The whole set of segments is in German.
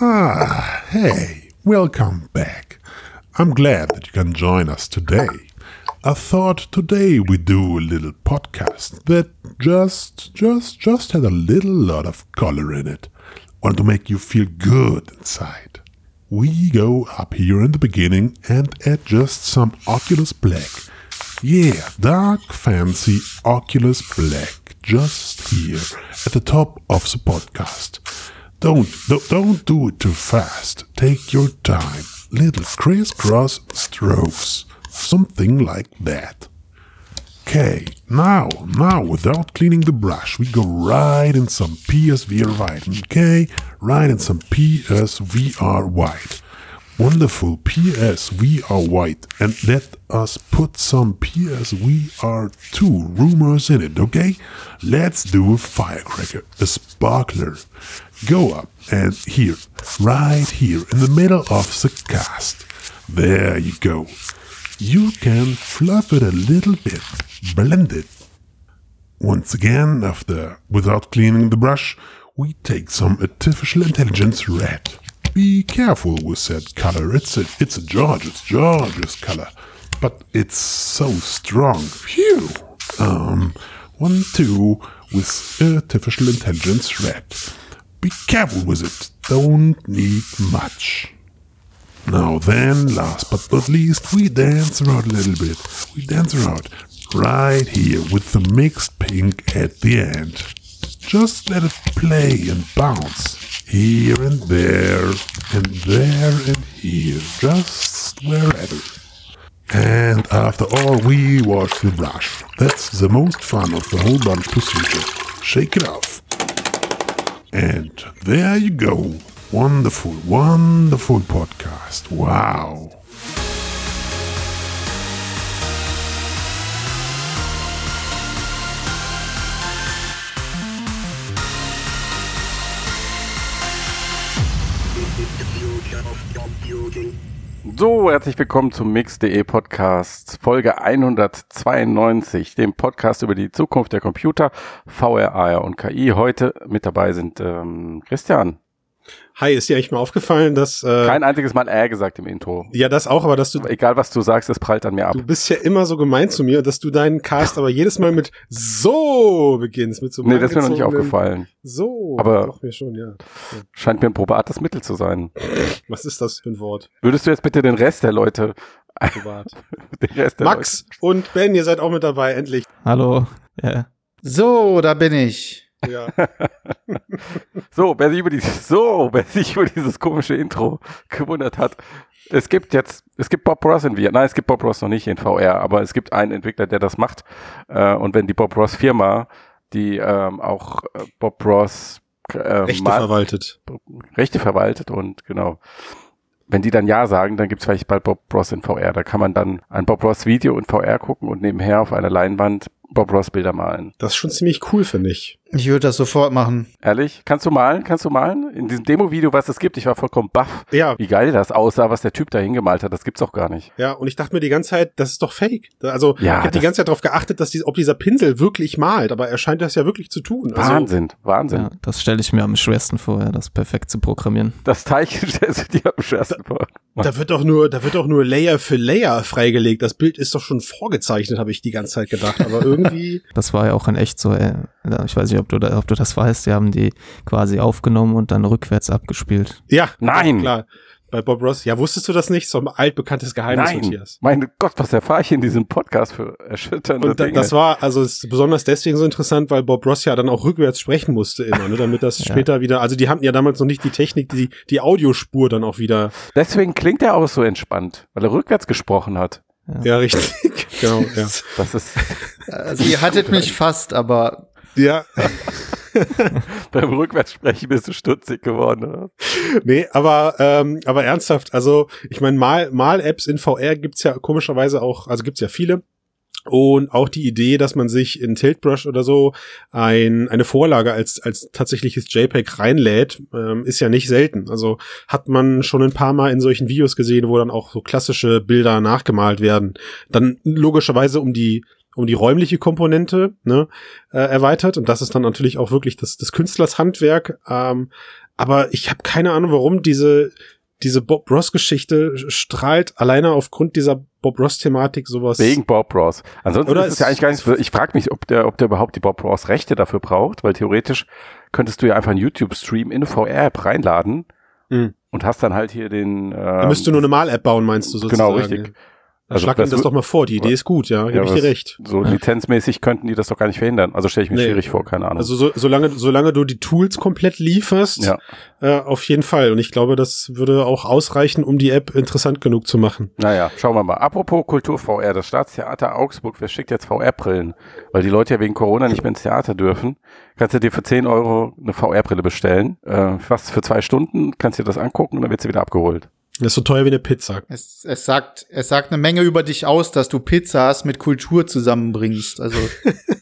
Ah, hey, welcome back. I'm glad that you can join us today. I thought today we do a little podcast that just, just, just had a little lot of color in it. Want to make you feel good inside. We go up here in the beginning and add just some Oculus Black. Yeah, dark, fancy Oculus Black just here at the top of the podcast. Don't, don't, don't do it too fast. Take your time. Little crisscross strokes. Something like that. Okay, now, now, without cleaning the brush, we go right in some PSVR white. Okay, right in some PSVR white. Wonderful P.S. We are white. And let us put some P.S. We are two rumors in it, okay? Let's do a firecracker, a sparkler. Go up and here, right here in the middle of the cast. There you go. You can fluff it a little bit, blend it. Once again, after without cleaning the brush, we take some artificial intelligence red. Be careful with that color. It's a it's a gorgeous, gorgeous color, but it's so strong. Phew. Um, one two with artificial intelligence red. Be careful with it. Don't need much. Now then, last but not least, we dance around a little bit. We dance around right here with the mixed pink at the end. Just let it play and bounce here and there and there and here, just wherever. And after all, we wash the brush. That's the most fun of the whole bunch procedure. Shake it off. And there you go. Wonderful, wonderful podcast. Wow. So, herzlich willkommen zum Mix.de Podcast, Folge 192, dem Podcast über die Zukunft der Computer, VR, AR und KI. Heute mit dabei sind ähm, Christian. Hi, ist dir eigentlich mal aufgefallen, dass... Äh, Kein einziges Mal äh gesagt im Intro. Ja, das auch, aber dass du... Egal, was du sagst, es prallt an mir ab. Du bist ja immer so gemein zu mir, dass du deinen Cast aber jedes Mal mit so beginnst. Mit so nee, das ist mir noch nicht aufgefallen. So, aber doch mir schon, ja. Scheint mir ein probates Mittel zu sein. Was ist das für ein Wort? Würdest du jetzt bitte den Rest der Leute... Probat. den Rest der Max Leute. und Ben, ihr seid auch mit dabei, endlich. Hallo. Ja. So, da bin ich. Ja. so, wer sich über dieses, so, wer sich über dieses komische Intro gewundert hat. Es gibt jetzt, es gibt Bob Ross in VR. Nein, es gibt Bob Ross noch nicht in VR, aber es gibt einen Entwickler, der das macht. Äh, und wenn die Bob Ross Firma, die ähm, auch äh, Bob Ross äh, Rechte verwaltet. Rechte verwaltet und genau. Wenn die dann Ja sagen, dann gibt's vielleicht bald Bob Ross in VR. Da kann man dann ein Bob Ross Video in VR gucken und nebenher auf einer Leinwand Bob Ross Bilder malen. Das ist schon ziemlich cool, finde ich. Ich würde das sofort machen. Ehrlich? Kannst du malen? Kannst du malen? In diesem Demo-Video, was es gibt, ich war vollkommen baff. Ja. Wie geil das aussah, was der Typ da hingemalt hat. Das gibt's auch gar nicht. Ja, und ich dachte mir die ganze Zeit, das ist doch fake. Also, ja, ich habe die ganze Zeit darauf geachtet, dass die, ob dieser Pinsel wirklich malt, aber er scheint das ja wirklich zu tun. Also, Wahnsinn, Wahnsinn. Ja, das stelle ich mir am schwersten vor, ja, das perfekt zu programmieren. Das Teilchen stellst du dir am schwersten vor. Da wird doch nur, da wird doch nur Layer für Layer freigelegt. Das Bild ist doch schon vorgezeichnet, habe ich die ganze Zeit gedacht. Aber irgendwie. das war ja auch in echt so, äh, ich weiß nicht, ob du, da, ob du das weißt, die haben die quasi aufgenommen und dann rückwärts abgespielt. Ja, nein. Klar. Bei Bob Ross. Ja, wusstest du das nicht? So ein altbekanntes Geheimnis, Nein. Matthias. Mein Gott, was erfahre ich in diesem Podcast für erschütternde Und da, Dinge. das war, also ist besonders deswegen so interessant, weil Bob Ross ja dann auch rückwärts sprechen musste immer, ne, damit das ja. später wieder, also die hatten ja damals noch nicht die Technik, die, die Audiospur dann auch wieder. Deswegen klingt er auch so entspannt, weil er rückwärts gesprochen hat. Ja, ja richtig. genau, ja. Das ist. Also, ihr hattet mich fast, aber. Ja. Beim Rückwärtssprechen bist du stutzig geworden, oder? Nee, aber, ähm, aber ernsthaft, also ich meine, Mal, Mal-Apps in VR gibt's ja komischerweise auch, also gibt's ja viele. Und auch die Idee, dass man sich in Tiltbrush oder so ein, eine Vorlage als, als tatsächliches JPEG reinlädt, ähm, ist ja nicht selten. Also hat man schon ein paar Mal in solchen Videos gesehen, wo dann auch so klassische Bilder nachgemalt werden. Dann logischerweise um die um die räumliche Komponente ne, äh, erweitert und das ist dann natürlich auch wirklich das, das Künstlershandwerk. Ähm, aber ich habe keine Ahnung, warum diese diese Bob Ross Geschichte strahlt alleine aufgrund dieser Bob Ross Thematik sowas. Wegen Bob Ross. Ansonsten Oder ist es ja eigentlich gar nicht, ich frage mich, ob der, ob der überhaupt die Bob Ross Rechte dafür braucht, weil theoretisch könntest du ja einfach einen YouTube-Stream in eine VR-App reinladen Mhm. und hast dann halt hier den, ähm, müsste nur eine Mal-App bauen, meinst du sozusagen? Genau, richtig. Also Schlag das das doch mal vor. Die Idee ist gut, ja, gebe Ja, ich was- dir recht. so lizenzmäßig könnten die das doch gar nicht verhindern. Also stelle ich mir Nee. schwierig vor, keine Ahnung. Also so, solange, solange du die Tools komplett lieferst, ja. äh, auf jeden Fall. Und ich glaube, das würde auch ausreichen, um die App interessant genug zu machen. Naja, schauen wir mal. Apropos Kultur VR, das Staatstheater Augsburg verschickt jetzt VR-Brillen, weil die Leute ja wegen Corona nicht mehr ins Theater dürfen. Kannst du dir für 10 Euro eine VR-Brille bestellen. Äh, fast für zwei Stunden kannst du dir das angucken und dann wird sie wieder abgeholt. Das ist so teuer wie eine Pizza. Es, es sagt, es sagt eine Menge über dich aus, dass du Pizzas mit Kultur zusammenbringst. Also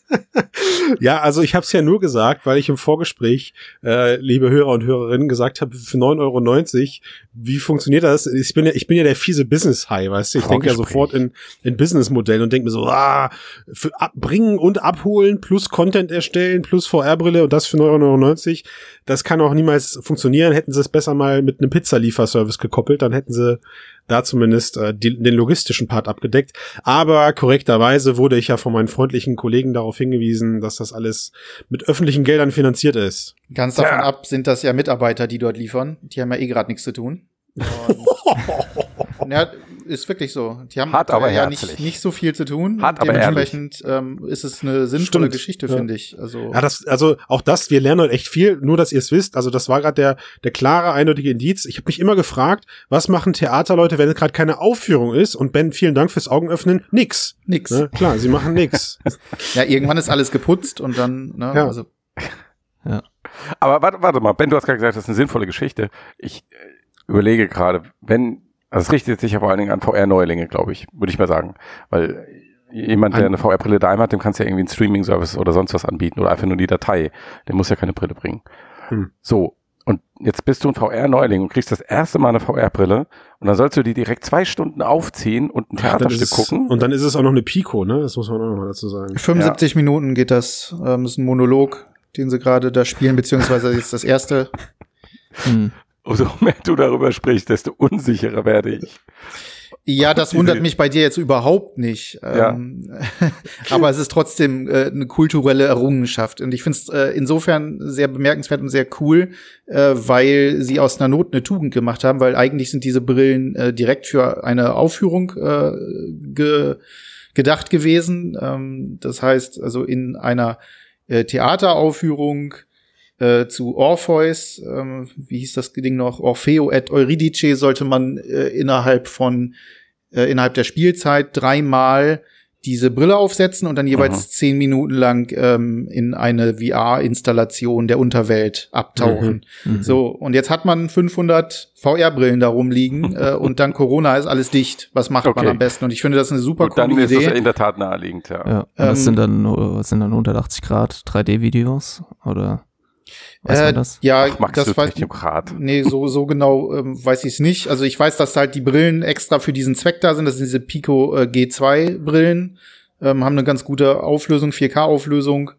Ja, also ich habe es ja nur gesagt, weil ich im Vorgespräch, äh, liebe Hörer und Hörerinnen, gesagt habe, für 9,90 Euro, wie funktioniert das? Ich bin ja, ich bin ja der fiese Business-High, weißt du? Ich denke ja sofort in, in Business-Modellen und denke mir so, ah, für abbringen und abholen plus Content erstellen plus VR-Brille und das für 9,90 Euro, das kann auch niemals funktionieren. Hätten sie es besser mal mit einem Pizzalieferservice gekoppelt, dann hätten sie da zumindest äh, die, den logistischen Part abgedeckt. Aber korrekterweise wurde ich ja von meinen freundlichen Kollegen darauf hingewiesen, dass das alles mit öffentlichen Geldern finanziert ist. ganz davon Ja. ab sind das ja Mitarbeiter, die dort liefern. Die haben ja eh gerade nichts zu tun. Und, ja, ist wirklich so. Die haben Hart, aber ja nicht, nicht so viel zu tun. Hart, aber Dementsprechend ähm, ist es eine sinnvolle Stimmt. Geschichte, Ja. finde ich. Also Ja, das, also auch das, wir lernen heute echt viel, nur dass ihr es wisst. Also das war gerade der, der klare, eindeutige Indiz. Ich habe mich immer gefragt, was machen Theaterleute, wenn gerade keine Aufführung ist? Und Ben, vielen Dank fürs Augenöffnen. Nix. nix. Ne? Klar, sie machen nix. Ja, irgendwann ist alles geputzt und dann, ne, Ja. also Aber warte, warte mal, Ben, du hast gerade gesagt, das ist eine sinnvolle Geschichte. Ich äh, überlege gerade, wenn, also es richtet sich ja vor allen Dingen an VR-Neulinge, glaube ich, würde ich mal sagen. Weil jemand, der eine VR-Brille daheim hat, dem kannst du ja irgendwie einen Streaming-Service oder sonst was anbieten oder einfach nur die Datei. Der muss ja keine Brille bringen. Hm. So. Und jetzt bist du ein VR-Neuling und kriegst das erste Mal eine VR-Brille und dann sollst du die direkt zwei Stunden aufziehen und ein Dann Theaterstück ist es, gucken. und dann ist es auch noch eine Pico, ne? Das muss man auch noch mal dazu sagen. 75 Minuten geht das. Ähm, ist ein Monolog, den sie gerade da spielen, beziehungsweise jetzt das erste. Hm. Umso mehr du darüber sprichst, desto unsicherer werde ich. Ja, das wundert mich bei dir jetzt überhaupt nicht. Ja. Ähm, aber es ist trotzdem äh, eine kulturelle Errungenschaft. Und ich finde es äh, insofern sehr bemerkenswert und sehr cool, äh, weil sie aus einer Not eine Tugend gemacht haben, weil eigentlich sind diese Brillen äh, direkt für eine Aufführung äh, ge gedacht gewesen. Ähm, das heißt, also in einer äh, Theateraufführung äh, zu Orpheus, ähm, wie hieß das Ding noch, Orfeo et Euridice, sollte man äh, innerhalb von äh, innerhalb der Spielzeit dreimal diese Brille aufsetzen und dann jeweils Mhm. zehn Minuten lang ähm, in eine VR-Installation der Unterwelt abtauchen. Mhm. So, und jetzt hat man 500 VR-Brillen da rumliegen äh, und dann Corona ist alles dicht. Was macht man Okay. am besten? Und ich finde das eine super Und dann coole ist es Idee. in der Tat naheliegend, ja. Ja, und Ähm, das sind dann, was sind dann 180 Grad 3D-Videos oder weiß Äh, man das? Ja, Ach, Max, du das weiß Technokrat. Nee, so, so genau ähm, weiß ich es nicht. Also ich weiß, dass halt die Brillen extra für diesen Zweck da sind. Das sind diese Pico äh, G2 Brillen. Ähm, haben eine ganz gute Auflösung, 4K-Auflösung.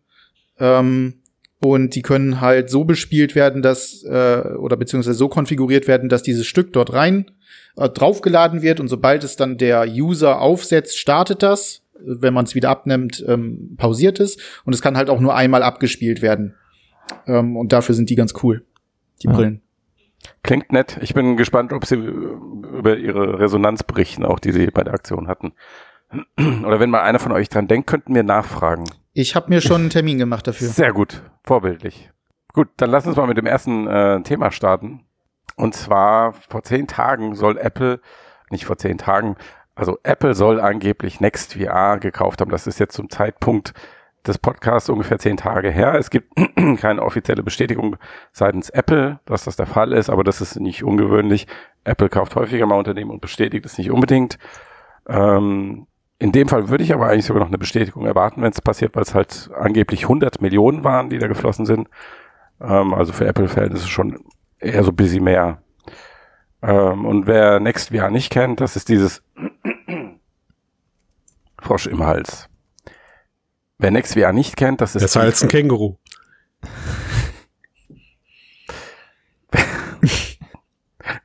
Ähm, und die können halt so bespielt werden, dass, äh, oder beziehungsweise so konfiguriert werden, dass dieses Stück dort rein äh, draufgeladen wird und sobald es dann der User aufsetzt, startet das. Wenn man es wieder abnimmt, ähm, pausiert es. Und es kann halt auch nur einmal abgespielt werden. Ähm, und dafür sind die ganz cool, die Ja. Brillen. Klingt nett. Ich bin gespannt, ob sie äh, über ihre Resonanz berichten, auch die sie bei der Aktion hatten. Oder wenn mal einer von euch dran denkt, könnten wir nachfragen. Ich habe mir schon einen Termin gemacht dafür. Sehr gut, vorbildlich. Gut, dann lass uns mal mit dem ersten äh, Thema starten. Und zwar vor zehn Tagen soll Apple, nicht vor zehn Tagen, also Apple soll angeblich Next VR gekauft haben. Das ist jetzt zum Zeitpunkt des Podcasts ungefähr zehn Tage her. Es gibt keine offizielle Bestätigung seitens Apple, dass das der Fall ist, aber das ist nicht ungewöhnlich. Apple kauft häufiger mal Unternehmen und bestätigt es nicht unbedingt. Ähm, in dem Fall würde ich aber eigentlich sogar noch eine Bestätigung erwarten, wenn es passiert, weil es halt angeblich 100 Millionen waren, die da geflossen sind. Ähm, also für Apple-Verhältnisse schon eher so bisschen mehr. Ähm, und wer NextVR nicht kennt, das ist dieses Frosch im Hals. Wer NextVR nicht kennt, das ist Besser als ein Känguru.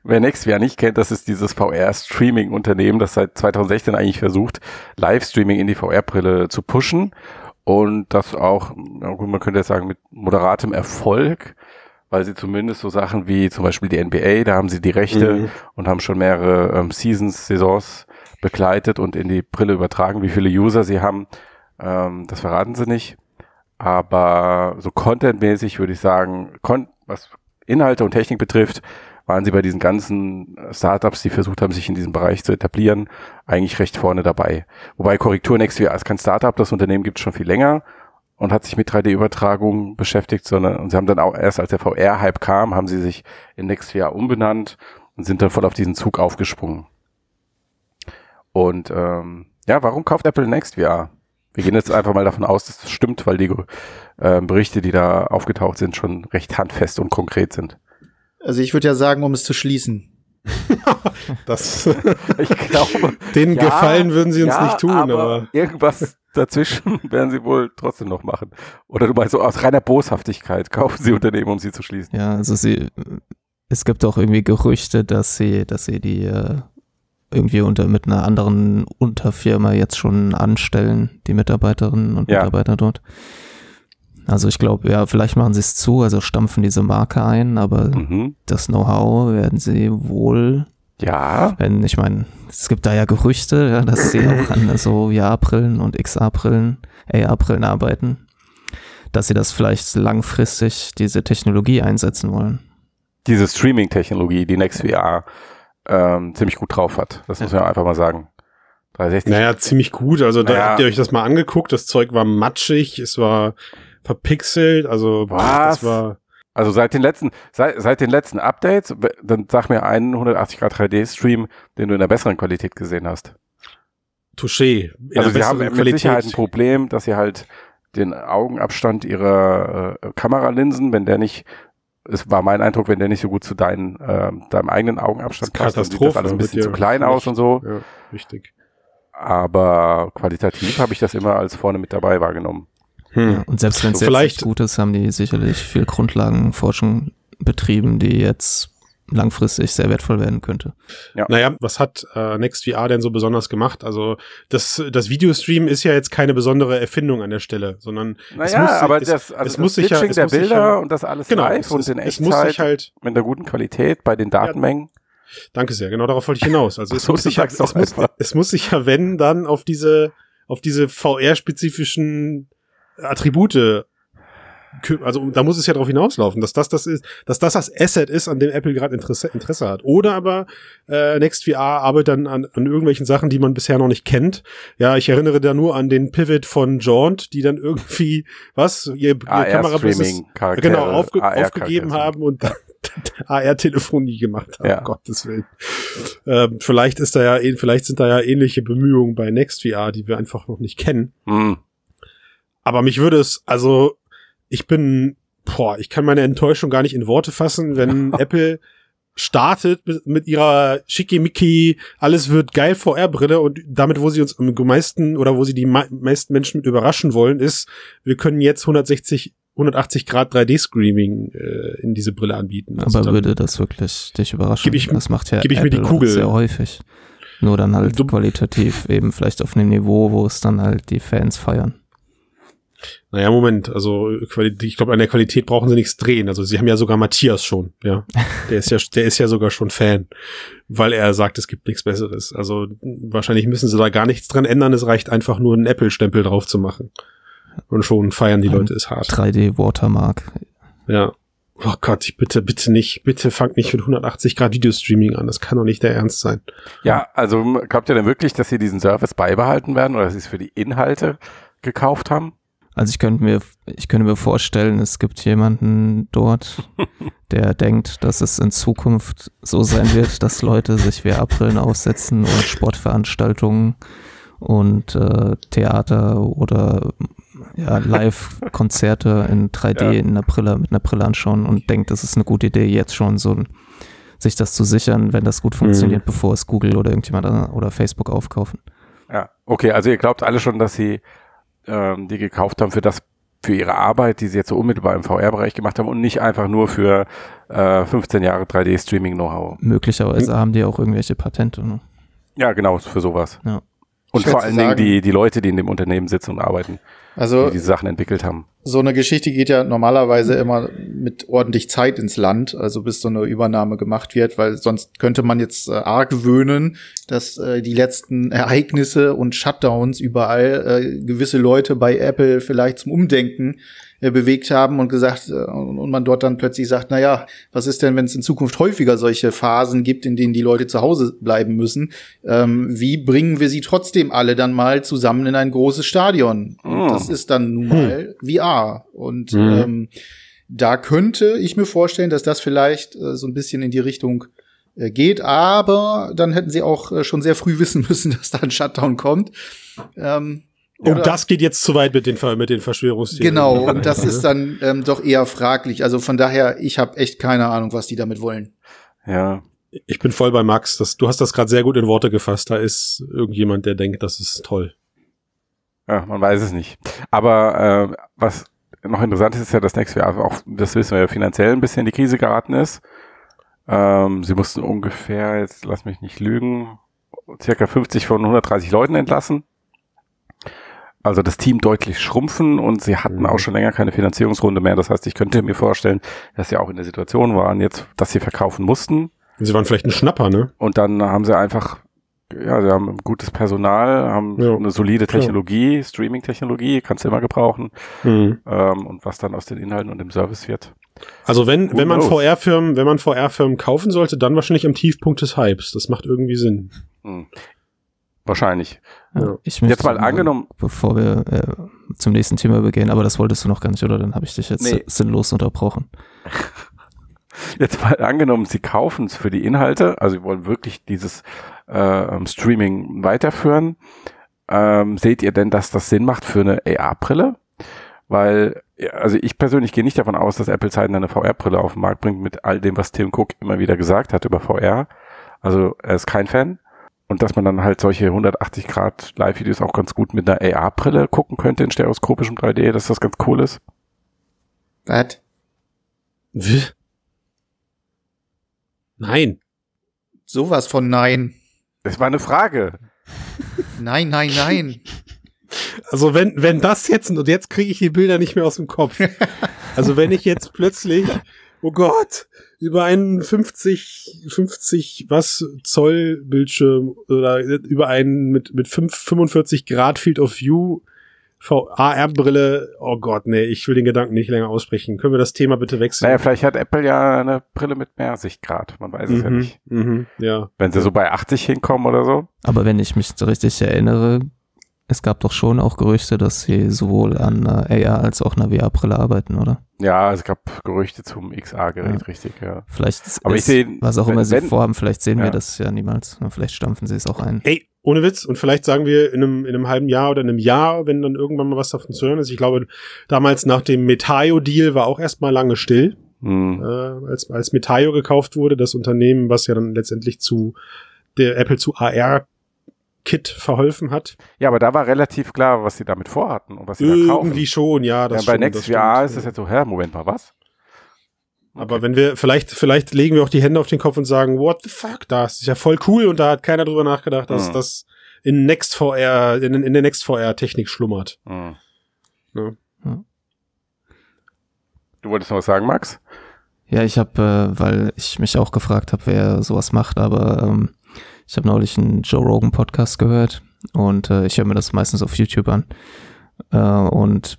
wer Nextvr nicht kennt, das ist dieses VR-Streaming-Unternehmen, das seit 2016 eigentlich versucht, Livestreaming in die VR-Brille zu pushen und das auch, man könnte jetzt sagen, mit moderatem Erfolg, weil sie zumindest so Sachen wie zum Beispiel die NBA, da haben sie die Rechte mhm. und haben schon mehrere ähm, Seasons, Saisons begleitet und in die Brille übertragen. Wie viele User sie haben, ähm, das verraten sie nicht. Aber so contentmäßig würde ich sagen, was Inhalte und Technik betrifft, waren sie bei diesen ganzen Startups, die versucht haben, sich in diesem Bereich zu etablieren, eigentlich recht vorne dabei. Wobei Korrektur NextVR ist kein Startup, das Unternehmen gibt es schon viel länger und hat sich mit 3D-Übertragung beschäftigt, sondern und sie haben dann auch erst als der VR-Hype kam, haben sie sich in NextVR umbenannt und sind dann voll auf diesen Zug aufgesprungen. Und ähm, ja, warum kauft Apple NextVR? Wir gehen jetzt einfach mal davon aus, dass das stimmt, weil die äh, Berichte, die da aufgetaucht sind, schon recht handfest und konkret sind. Also ich würde ja sagen, um es zu schließen. das ich glaube, den ja, Gefallen würden sie uns ja, nicht tun, aber, aber, irgendwas dazwischen werden sie wohl trotzdem noch machen. Oder du meinst so aus reiner Boshaftigkeit kaufen sie Unternehmen, um sie zu schließen. Ja, also sie, es gibt auch irgendwie Gerüchte, dass sie, dass sie die äh, irgendwie unter mit einer anderen Unterfirma jetzt schon anstellen, die Mitarbeiterinnen und ja. Mitarbeiter dort. Also ich glaube, ja, vielleicht machen sie es zu, also stampfen diese Marke ein, aber mhm. das Know-how werden sie wohl. Ja. Wenn, ich meine, es gibt da ja Gerüchte, ja, dass sie auch an so VR-Brillen und XR-Brillen, AR-Brillen arbeiten, dass sie das vielleicht langfristig diese Technologie einsetzen wollen. Diese Streaming-Technologie, die NextVR ähm, ziemlich gut drauf hat. Das muss man einfach mal sagen. 360. Naja, ziemlich gut. Also da naja. habt ihr euch das mal angeguckt. Das Zeug war matschig, es war verpixelt. Also Was? das war. Also seit den letzten, seit, seit den letzten Updates, dann sag mir einen 180 Grad 3D Stream, den du in der besseren Qualität gesehen hast. Touché. Also sie haben mit Sicherheit ein Problem, dass sie halt den Augenabstand ihrer äh, Kameralinsen, wenn der nicht es war mein Eindruck, wenn der nicht so gut zu deinen, äh, deinem eigenen Augenabstand passt, dann sieht das alles ein bisschen zu klein aus und so. Ja, richtig. Aber qualitativ habe ich das immer als vorne mit dabei wahrgenommen. Hm. Ja, und selbst wenn es jetzt gut ist, haben die sicherlich viel Grundlagenforschung betrieben, die jetzt langfristig sehr wertvoll werden könnte. Ja. Naja, was hat äh, NextVR denn so besonders gemacht? Also das, das Videostream ist ja jetzt keine besondere Erfindung an der Stelle, sondern naja, es muss, aber es, das, also es das muss sich ja, es der muss Bilder ja, und das alles genau, live und in Echtzeit es muss sich halt mit einer guten Qualität bei den Datenmengen. Ja, danke sehr, genau darauf wollte ich hinaus. Also es, so, muss sich ja, es, muss, es muss sich ja, wenn, dann auf diese, auf diese VR-spezifischen Attribute also da muss es ja darauf hinauslaufen, dass das das ist, dass das das Asset ist, an dem Apple gerade Interesse, Interesse hat. Oder aber äh, NextVR arbeitet dann an, an irgendwelchen Sachen, die man bisher noch nicht kennt. Ja, ich erinnere da nur an den Pivot von Jaunt, die dann irgendwie was ihr, ihr Kamerabusiness genau aufge aufgegeben haben und dann AR-Telefonie gemacht haben, ja. Gottes Willen. Ähm, vielleicht ist da ja, eh, vielleicht sind da ja ähnliche Bemühungen bei NextVR, die wir einfach noch nicht kennen. Mhm. Aber mich würde es, also ich bin, boah, ich kann meine Enttäuschung gar nicht in Worte fassen, wenn Apple startet mit ihrer schickimicki, alles wird geil VR-Brille und damit, wo sie uns am meisten oder wo sie die meisten Menschen mit überraschen wollen, ist, wir können jetzt 160 180 Grad 3D-Screaming äh, in diese Brille anbieten. Also Aber würde das wirklich dich überraschen? Gib ich, das macht ja gib ich Apple mir die Kugel. sehr häufig. Nur dann halt du, qualitativ eben vielleicht auf einem Niveau, wo es dann halt die Fans feiern. Naja, Moment, also ich glaube, an der Qualität brauchen sie nichts drehen. Also sie haben ja sogar Matthias schon, ja. Der ist ja, der ist ja sogar schon Fan, weil er sagt, es gibt nichts Besseres. Also wahrscheinlich müssen sie da gar nichts dran ändern. Es reicht einfach nur einen Apple-Stempel drauf zu machen. Und schon feiern die Ein Leute es hart. 3D Watermark. Ja. Oh Gott, ich bitte, bitte nicht, bitte fangt nicht mit 180 Grad Videostreaming an. Das kann doch nicht der Ernst sein. Ja, also glaubt ihr denn wirklich, dass sie diesen Service beibehalten werden oder dass sie es für die Inhalte gekauft haben? Also ich könnte mir, ich könnte mir vorstellen, es gibt jemanden dort, der denkt, dass es in Zukunft so sein wird, dass Leute sich VR-Brillen aufsetzen und Sportveranstaltungen und äh, Theater oder ja, Live-Konzerte in 3D ja. in einer Brille, mit einer Brille anschauen und denkt, das ist eine gute Idee, jetzt schon so sich das zu sichern, wenn das gut funktioniert, mhm. bevor es Google oder irgendjemand oder Facebook aufkaufen. Ja, okay, also ihr glaubt alle schon, dass sie ähm, die gekauft haben für das für ihre Arbeit, die sie jetzt so unmittelbar im VR-Bereich gemacht haben und nicht einfach nur für äh, 15 Jahre 3D-Streaming-Know-how. Möglicherweise haben die auch irgendwelche Patente. Ne? Ja, genau, für sowas. Ja. Und vor allen Dingen sagen. die, die Leute, die in dem Unternehmen sitzen und arbeiten, Also die diese Sachen entwickelt haben. so eine Geschichte geht ja normalerweise immer mit ordentlich Zeit ins Land, also bis so eine Übernahme gemacht wird, weil sonst könnte man jetzt äh, argwöhnen, dass äh, die letzten Ereignisse und Shutdowns überall äh, gewisse Leute bei Apple vielleicht zum Umdenken bewegt haben und gesagt, äh, und man dort dann plötzlich sagt, na ja, was ist denn, wenn es in Zukunft häufiger solche Phasen gibt, in denen die Leute zu Hause bleiben müssen? Ähm, wie bringen wir sie trotzdem alle dann mal zusammen in ein großes Stadion? Und Mm. Das ist dann nun mal VR. Und Mhm. ähm, da könnte ich mir vorstellen, dass das vielleicht äh, so ein bisschen in die Richtung äh, geht, aber dann hätten sie auch äh, schon sehr früh wissen müssen, dass da ein Shutdown kommt. Ähm, Oh, oder- das geht jetzt zu weit mit den, mit den Verschwörungstheorien. Genau, und das ist dann ähm, doch eher fraglich. Also von daher, ich habe echt keine Ahnung, was die damit wollen. Ja. Ich bin voll bei Max. Das, du hast das gerade sehr gut in Worte gefasst. Da ist irgendjemand, der denkt, das ist toll. Ja, man weiß es nicht. Aber äh, was noch interessant ist, ist ja, dass NextVR auch, das wissen wir ja, finanziell ein bisschen in die Krise geraten ist. Ähm, sie mussten ungefähr, jetzt lass mich nicht lügen, circa 50 von 130 Leuten entlassen. Also das Team deutlich schrumpfen und sie hatten Mhm. auch schon länger keine Finanzierungsrunde mehr. Das heißt, ich könnte mir vorstellen, dass sie auch in der Situation waren, jetzt, dass sie verkaufen mussten. Sie waren vielleicht ein Schnapper, ne? Und dann haben sie einfach, ja, sie haben gutes Personal, haben Ja, eine solide. Technologie, Streaming-Technologie, kannst du immer gebrauchen. Mhm. Ähm, und was dann aus den Inhalten und dem Service wird. Also wenn, Who wenn man? VR-Firmen, wenn man VR-Firmen kaufen sollte, dann wahrscheinlich am Tiefpunkt des Hypes. Das macht irgendwie Sinn. Hm. Wahrscheinlich. Ja. Ich möchte Jetzt mal angenommen- bevor wir äh, zum nächsten Thema übergehen, aber das wolltest du noch gar nicht, oder? Dann habe ich dich jetzt Nee. sinnlos unterbrochen. Jetzt mal angenommen, sie kaufen es für die Inhalte, also sie wollen wirklich dieses äh, Streaming weiterführen. Ähm, seht ihr denn, dass das Sinn macht für eine AR-Brille? Weil, also ich persönlich gehe nicht davon aus, dass Apple zeitnah eine VR-Brille auf den Markt bringt mit all dem, was Tim Cook immer wieder gesagt hat über VR. Also er ist kein Fan. Und dass man dann halt solche 180 Grad Live-Videos auch ganz gut mit einer AR-Brille gucken könnte in stereoskopischem 3D, dass das ganz cool ist. Was? Wie? Nein. Sowas von nein. Das war eine Frage. Nein, nein, nein. Also wenn, wenn das jetzt, und jetzt kriege ich die Bilder nicht mehr aus dem Kopf. Also wenn ich jetzt plötzlich, oh Gott, über einen 50, 50 was Zoll Bildschirm oder über einen mit, mit 5, 45 Grad Field of View VR-Brille, oh Gott, nee, ich will den Gedanken nicht länger aussprechen. Können wir das Thema bitte wechseln? Naja, vielleicht hat Apple ja eine Brille mit mehr Sichtgrad. Man weiß es ja mhm, nicht. mhm, ja. Wenn sie so bei 80 hinkommen oder so. Aber wenn ich mich richtig erinnere, es gab doch schon auch Gerüchte, dass sie sowohl an einer AR als auch einer VR-Brille arbeiten, oder? Ja, es gab Gerüchte zum XA-Gerät, richtig, ja. Vielleicht Aber ich ist, sehe, was auch wenn- immer sie wenn- vorhaben, vielleicht sehen Ja. wir das ja niemals. Vielleicht stampfen sie es auch ein. Ey, ohne Witz. Und vielleicht sagen wir in einem, in einem halben Jahr oder in einem Jahr, wenn dann irgendwann mal was davon zu hören ist. Ich glaube, damals nach dem Metaio-Deal war auch erstmal lange still, Hm. äh, als, als Metaio gekauft wurde, das Unternehmen, was ja dann letztendlich zu der Apple zu AR-Kit verholfen hat. Ja, aber da war relativ klar, was sie damit vorhatten und was sie da kaufen. Irgendwie schon, ja. ja, Das bei schon, Next das VR stimmt. ist es jetzt so, hä, Moment mal, was? Aber wenn wir, vielleicht, vielleicht legen wir auch die Hände auf den Kopf und sagen, what the fuck, das ist ja voll cool und da hat keiner drüber nachgedacht, dass Mhm. das in Next VR, in, in der Next VR Technik schlummert. Hm. Ja. Du wolltest noch was sagen, Max? Ja, ich habe, äh, weil ich mich auch gefragt habe, wer sowas macht, aber ähm, ich habe neulich einen Joe Rogan Podcast gehört und äh, ich höre mir das meistens auf YouTube an. Äh, und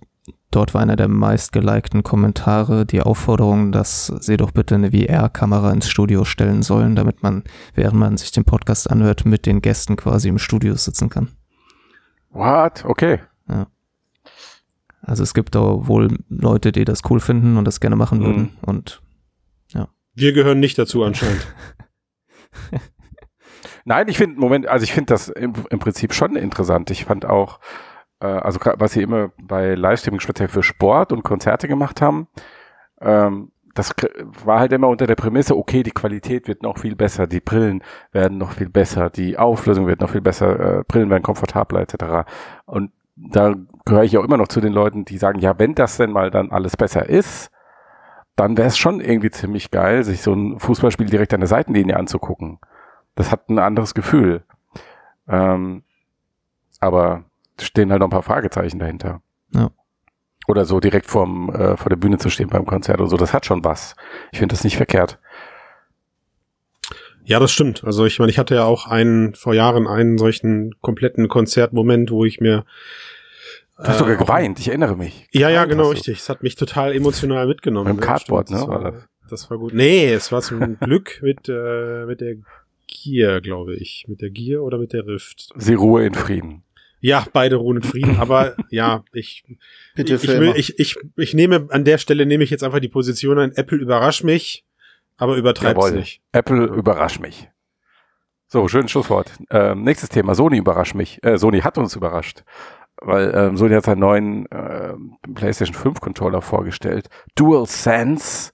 dort war einer der meistgelikten Kommentare die Aufforderung, dass sie doch bitte eine VR-Kamera ins Studio stellen sollen, damit man, während man sich den Podcast anhört, mit den Gästen quasi im Studio sitzen kann. What? Okay. Also es gibt da wohl Leute, die das cool finden und das gerne machen würden. Mhm. Und Wir gehören nicht dazu anscheinend. Nein, ich finde, Moment, also ich finde das im, im Prinzip schon interessant. Ich fand auch, äh, also was sie immer bei Livestreaming speziell für Sport und Konzerte gemacht haben, ähm, das war halt immer unter der Prämisse, okay, die Qualität wird noch viel besser, die Brillen werden noch viel besser, die Auflösung wird noch viel besser, äh, Brillen werden komfortabler etc. Und da gehöre ich auch immer noch zu den Leuten, die sagen, ja, wenn das denn mal dann alles besser ist, dann wäre es schon irgendwie ziemlich geil, sich so ein Fußballspiel direkt an der Seitenlinie anzugucken. Das hat ein anderes Gefühl. Ähm, aber stehen halt noch ein paar Fragezeichen dahinter. Ja. Oder so direkt vorm, äh, vor der Bühne zu stehen beim Konzert oder so, das hat schon was. Ich finde das nicht verkehrt. Ja, das stimmt. Also ich meine, ich hatte ja auch einen vor Jahren einen solchen kompletten Konzertmoment, wo ich mir Du hast äh, sogar auch- geweint, ich erinnere mich. Ja, ja, genau, richtig. Es hat mich total emotional mitgenommen. Mit dem Cardboard, ne, Das war das war gut. Nee, es war zum Glück mit, äh, mit der Gier, glaube ich. Mit der Gier oder mit der Rift. Sie Ruhe in Frieden. Ja, beide ruhen in Frieden, aber ja, ich, Bitte ich, ich, will, ich, ich, ich nehme an der Stelle nehme ich jetzt einfach die Position ein, Apple überrascht mich, aber übertreibt's Jawohl. nicht. Apple überrascht mich. So, schönes Schlusswort. Ähm, nächstes Thema. Sony überrascht mich. Äh, Sony hat uns überrascht. Weil ähm, Sony hat seinen neuen ähm, PlayStation 5 Controller vorgestellt. Dual Sense.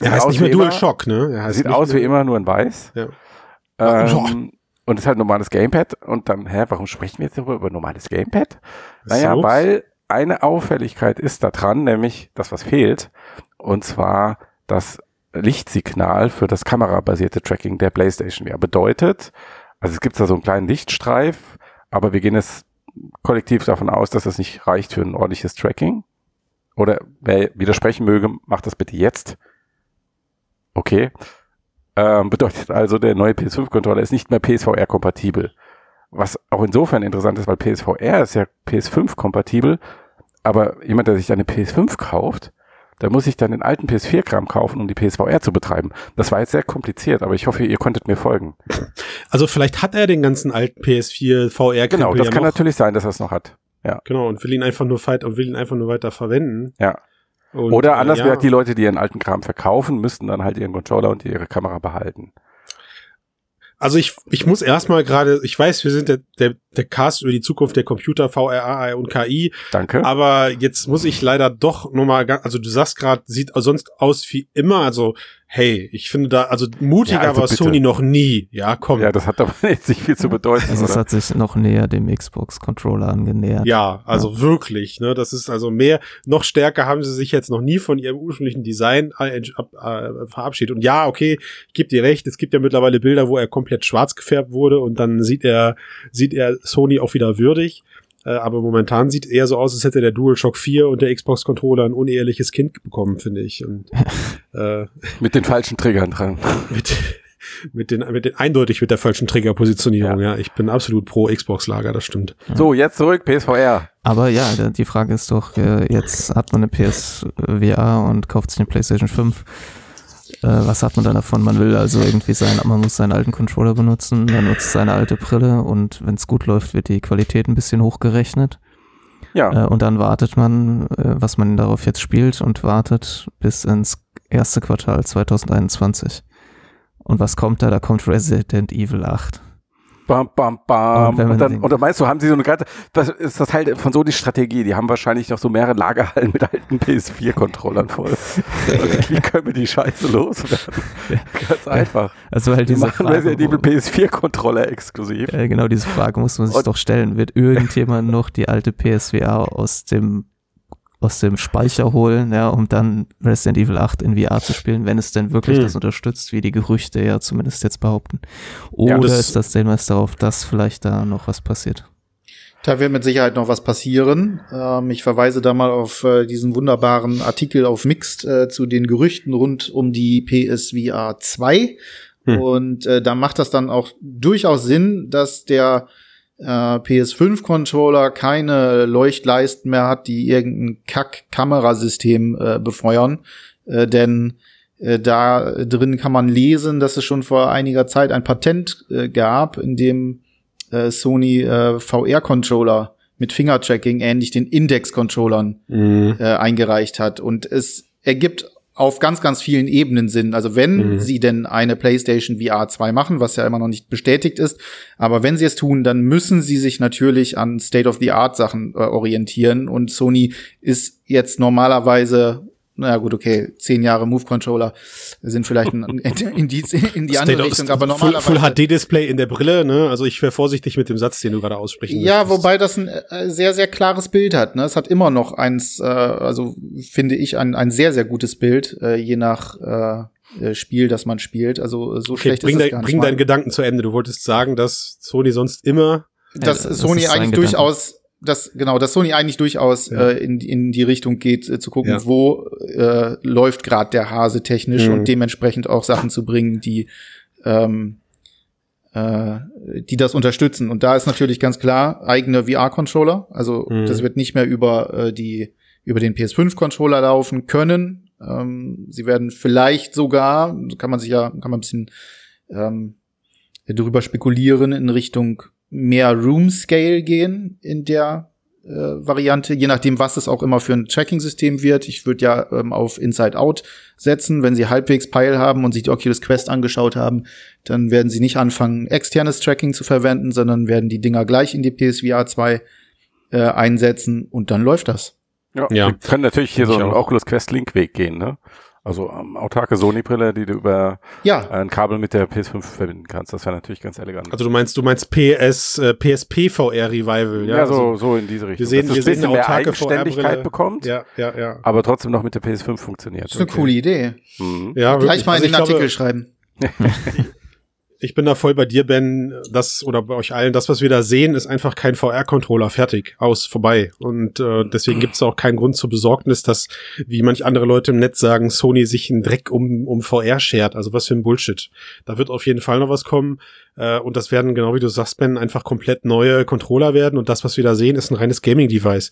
Er heißt aus nicht mehr wie immer- DualShock, ne? Er heißt Sieht aus wie mehr- immer, nur in weiß. Ja. Ähm, und ist halt ein normales Gamepad. Und dann, hä, warum sprechen wir jetzt darüber, über normales Gamepad? Naja, So. weil eine Auffälligkeit ist da dran, nämlich das, was fehlt. Und zwar das Lichtsignal für das kamerabasierte Tracking der PlayStation. Ja, bedeutet, also es gibt da so einen kleinen Lichtstreif, aber wir gehen jetzt kollektiv davon aus, dass das nicht reicht für ein ordentliches Tracking. Oder wer widersprechen möge, macht das bitte jetzt. Okay. Ähm, bedeutet also, der neue PS5-Controller ist nicht mehr PSVR-kompatibel. Was auch insofern interessant ist, weil PSVR ist ja PS5-kompatibel, aber jemand, der sich eine PS5 kauft, der muss sich dann den alten PS4-Kram kaufen, um die PSVR zu betreiben. Das war jetzt sehr kompliziert, aber ich hoffe, ihr konntet mir folgen. Also vielleicht hat er den ganzen alten PS4 VR Genau, das ja kann noch. natürlich sein, dass er es noch hat. Genau, und will ihn einfach nur fight und will ihn einfach nur weiter verwenden. Ja. Und, Oder äh, anders ja. gesagt, die Leute, die ihren alten Kram verkaufen, müssten dann halt ihren Controller und ihre Kamera behalten. Also ich, ich muss erstmal gerade, ich weiß, wir sind der, der, der Cast über die Zukunft der Computer, VRA und KI, Danke. aber jetzt muss ich leider doch nochmal, also du sagst gerade, sieht sonst aus wie immer, also hey, ich finde da, also mutiger Ja, also war bitte. Sony noch nie, ja komm. ja, das hat aber jetzt nicht viel zu bedeuten. Also es hat sich noch näher dem Xbox-Controller angenähert. Ja, also wirklich, ne, das ist also mehr, noch stärker haben sie sich jetzt noch nie von ihrem ursprünglichen Design äh, äh, verabschiedet. Und ja, okay, ich gebe dir recht, es gibt ja mittlerweile Bilder, wo er komplett schwarz gefärbt wurde und dann sieht er, sieht er Sony auch wieder würdig. Äh, aber momentan sieht eher so aus, als hätte der DualShock 4 und der Xbox-Controller ein uneheliches Kind bekommen, finde ich. Und äh, Mit den falschen Triggern dran. mit, mit den, mit den eindeutig mit der falschen Triggerpositionierung, ja. Ich bin absolut pro Xbox-Lager, das stimmt. So, jetzt zurück, PSVR. Aber ja, die Frage ist doch, äh, jetzt hat man eine PSVR und kauft sich eine PlayStation 5. Äh, was hat man dann davon? Man will also irgendwie sein, man muss seinen alten Controller benutzen, man nutzt seine alte Brille und wenn es gut läuft, wird die Qualität ein bisschen hochgerechnet. Ja, Äh, und dann wartet man, äh, was man darauf jetzt spielt und wartet bis ins erste Quartal 2021. Und was kommt da? Da kommt Resident Evil 8. bam, bam, bam. Und Und dann, den- oder meinst du, haben sie so eine ganze, das ist das halt von so die Strategie. Die haben wahrscheinlich noch so mehrere Lagerhallen mit alten PS4-Controllern voll. Und wie können wir die Scheiße loswerden? Ganz einfach. Also halt Die diese machen Frage, Resident Evil PS4-Controller exklusiv. Äh, genau diese Frage muss man sich Und- doch stellen. Wird irgendjemand noch die alte PSVR aus dem aus dem Speicher holen, ja, um dann Resident Evil 8 in VR zu spielen, wenn es denn wirklich Hm. das unterstützt, wie die Gerüchte ja zumindest jetzt behaupten. Oder Ja, das- ist das Hinweis darauf, dass vielleicht da noch was passiert? Da wird mit Sicherheit noch was passieren. Ähm, ich verweise da mal auf äh, diesen wunderbaren Artikel auf Mixed äh, zu den Gerüchten rund um die PSVR 2. Hm. Und äh, da macht das dann auch durchaus Sinn, dass der äh, PS5-Controller keine Leuchtleisten mehr hat, die irgendein Kack-Kamerasystem äh, befeuern. Äh, denn äh, da drin kann man lesen, dass es schon vor einiger Zeit ein Patent äh, gab, in dem äh, Sony VR-Controller mit Finger-Tracking ähnlich den Index-Controllern Mhm. eingereicht hat. Und es ergibt auf ganz, ganz vielen Ebenen Sinn. Also wenn Mhm. sie denn eine PlayStation VR 2 machen, was ja immer noch nicht bestätigt ist, aber wenn sie es tun, dann müssen sie sich natürlich an State-of-the-Art-Sachen äh, orientieren. Und Sony ist jetzt normalerweise naja gut, okay, zehn Jahre Move-Controller sind vielleicht ein Indiz in die andere State Richtung, aber Full, normalerweise. Full HD-Display in der Brille, ne? Also ich wäre vorsichtig mit dem Satz, den du gerade aussprechen Ja, möchtest. wobei das ein äh, sehr, sehr klares Bild hat. Ne? Es hat immer noch eins, äh, also finde ich, ein, ein sehr, sehr gutes Bild, äh, je nach äh, äh, Spiel, das man spielt. Also äh, so Okay, schlecht bring, ist es dein, gar nicht. bring mal. deinen Gedanken zu Ende. Du wolltest sagen, dass Sony sonst immer dass Ja, das Sony eigentlich durchaus, dass genau, dass Sony eigentlich durchaus Ja. äh, in, in die Richtung geht, äh, zu gucken, Ja. wo äh, läuft gerade der Hase technisch Mhm. und dementsprechend auch Sachen zu bringen, die ähm, äh, die das unterstützen. Und da ist natürlich ganz klar eigene VR-Controller. Also Mhm. das wird nicht mehr über äh, die über den PS5-Controller laufen können. Ähm, sie werden vielleicht sogar, kann man sich ja, kann man ein bisschen ähm, darüber spekulieren, in Richtung mehr Room Scale gehen in der äh, Variante, je nachdem, was es auch immer für ein Tracking-System wird. Ich würde ja ähm, auf Inside Out setzen. Wenn Sie halbwegs Peil haben und sich die Oculus Quest angeschaut haben, dann werden Sie nicht anfangen, externes Tracking zu verwenden, sondern werden die Dinger gleich in die PSVR 2 äh, einsetzen und dann läuft das. Ja, Ja. wir können natürlich hier so einen auch. Oculus Quest Link-Weg gehen, ne? Also ähm, autarke Sony-Brille, die du über Ja, ein Kabel mit der PS5 verbinden kannst. Das wäre natürlich ganz elegant. Also du meinst, du meinst PS, äh, PSP VR Revival, ja? ja, so, also, so in diese Richtung. wir sehen, Dass wir es sehen ein bisschen eine autarke Eigenständigkeit VR-Brille. bekommt, Ja, ja, ja. aber trotzdem noch mit der PS5 funktioniert. ist eine coole Idee. Mhm. ja Gleich mal in Also den ich glaube, Artikel schreiben. Ich bin da voll bei dir, Ben. Das oder bei euch allen, das, was wir da sehen, ist einfach kein VR-Controller. Fertig, aus, vorbei. Und äh, deswegen gibt es auch keinen Grund zur Besorgnis, dass, wie manch andere Leute im Netz sagen, Sony sich einen Dreck um, um VR schert. Also was für ein Bullshit. Da wird auf jeden Fall noch was kommen. Äh, und das werden, genau wie du sagst, Ben, einfach komplett neue Controller werden. Und das, was wir da sehen, ist ein reines Gaming-Device.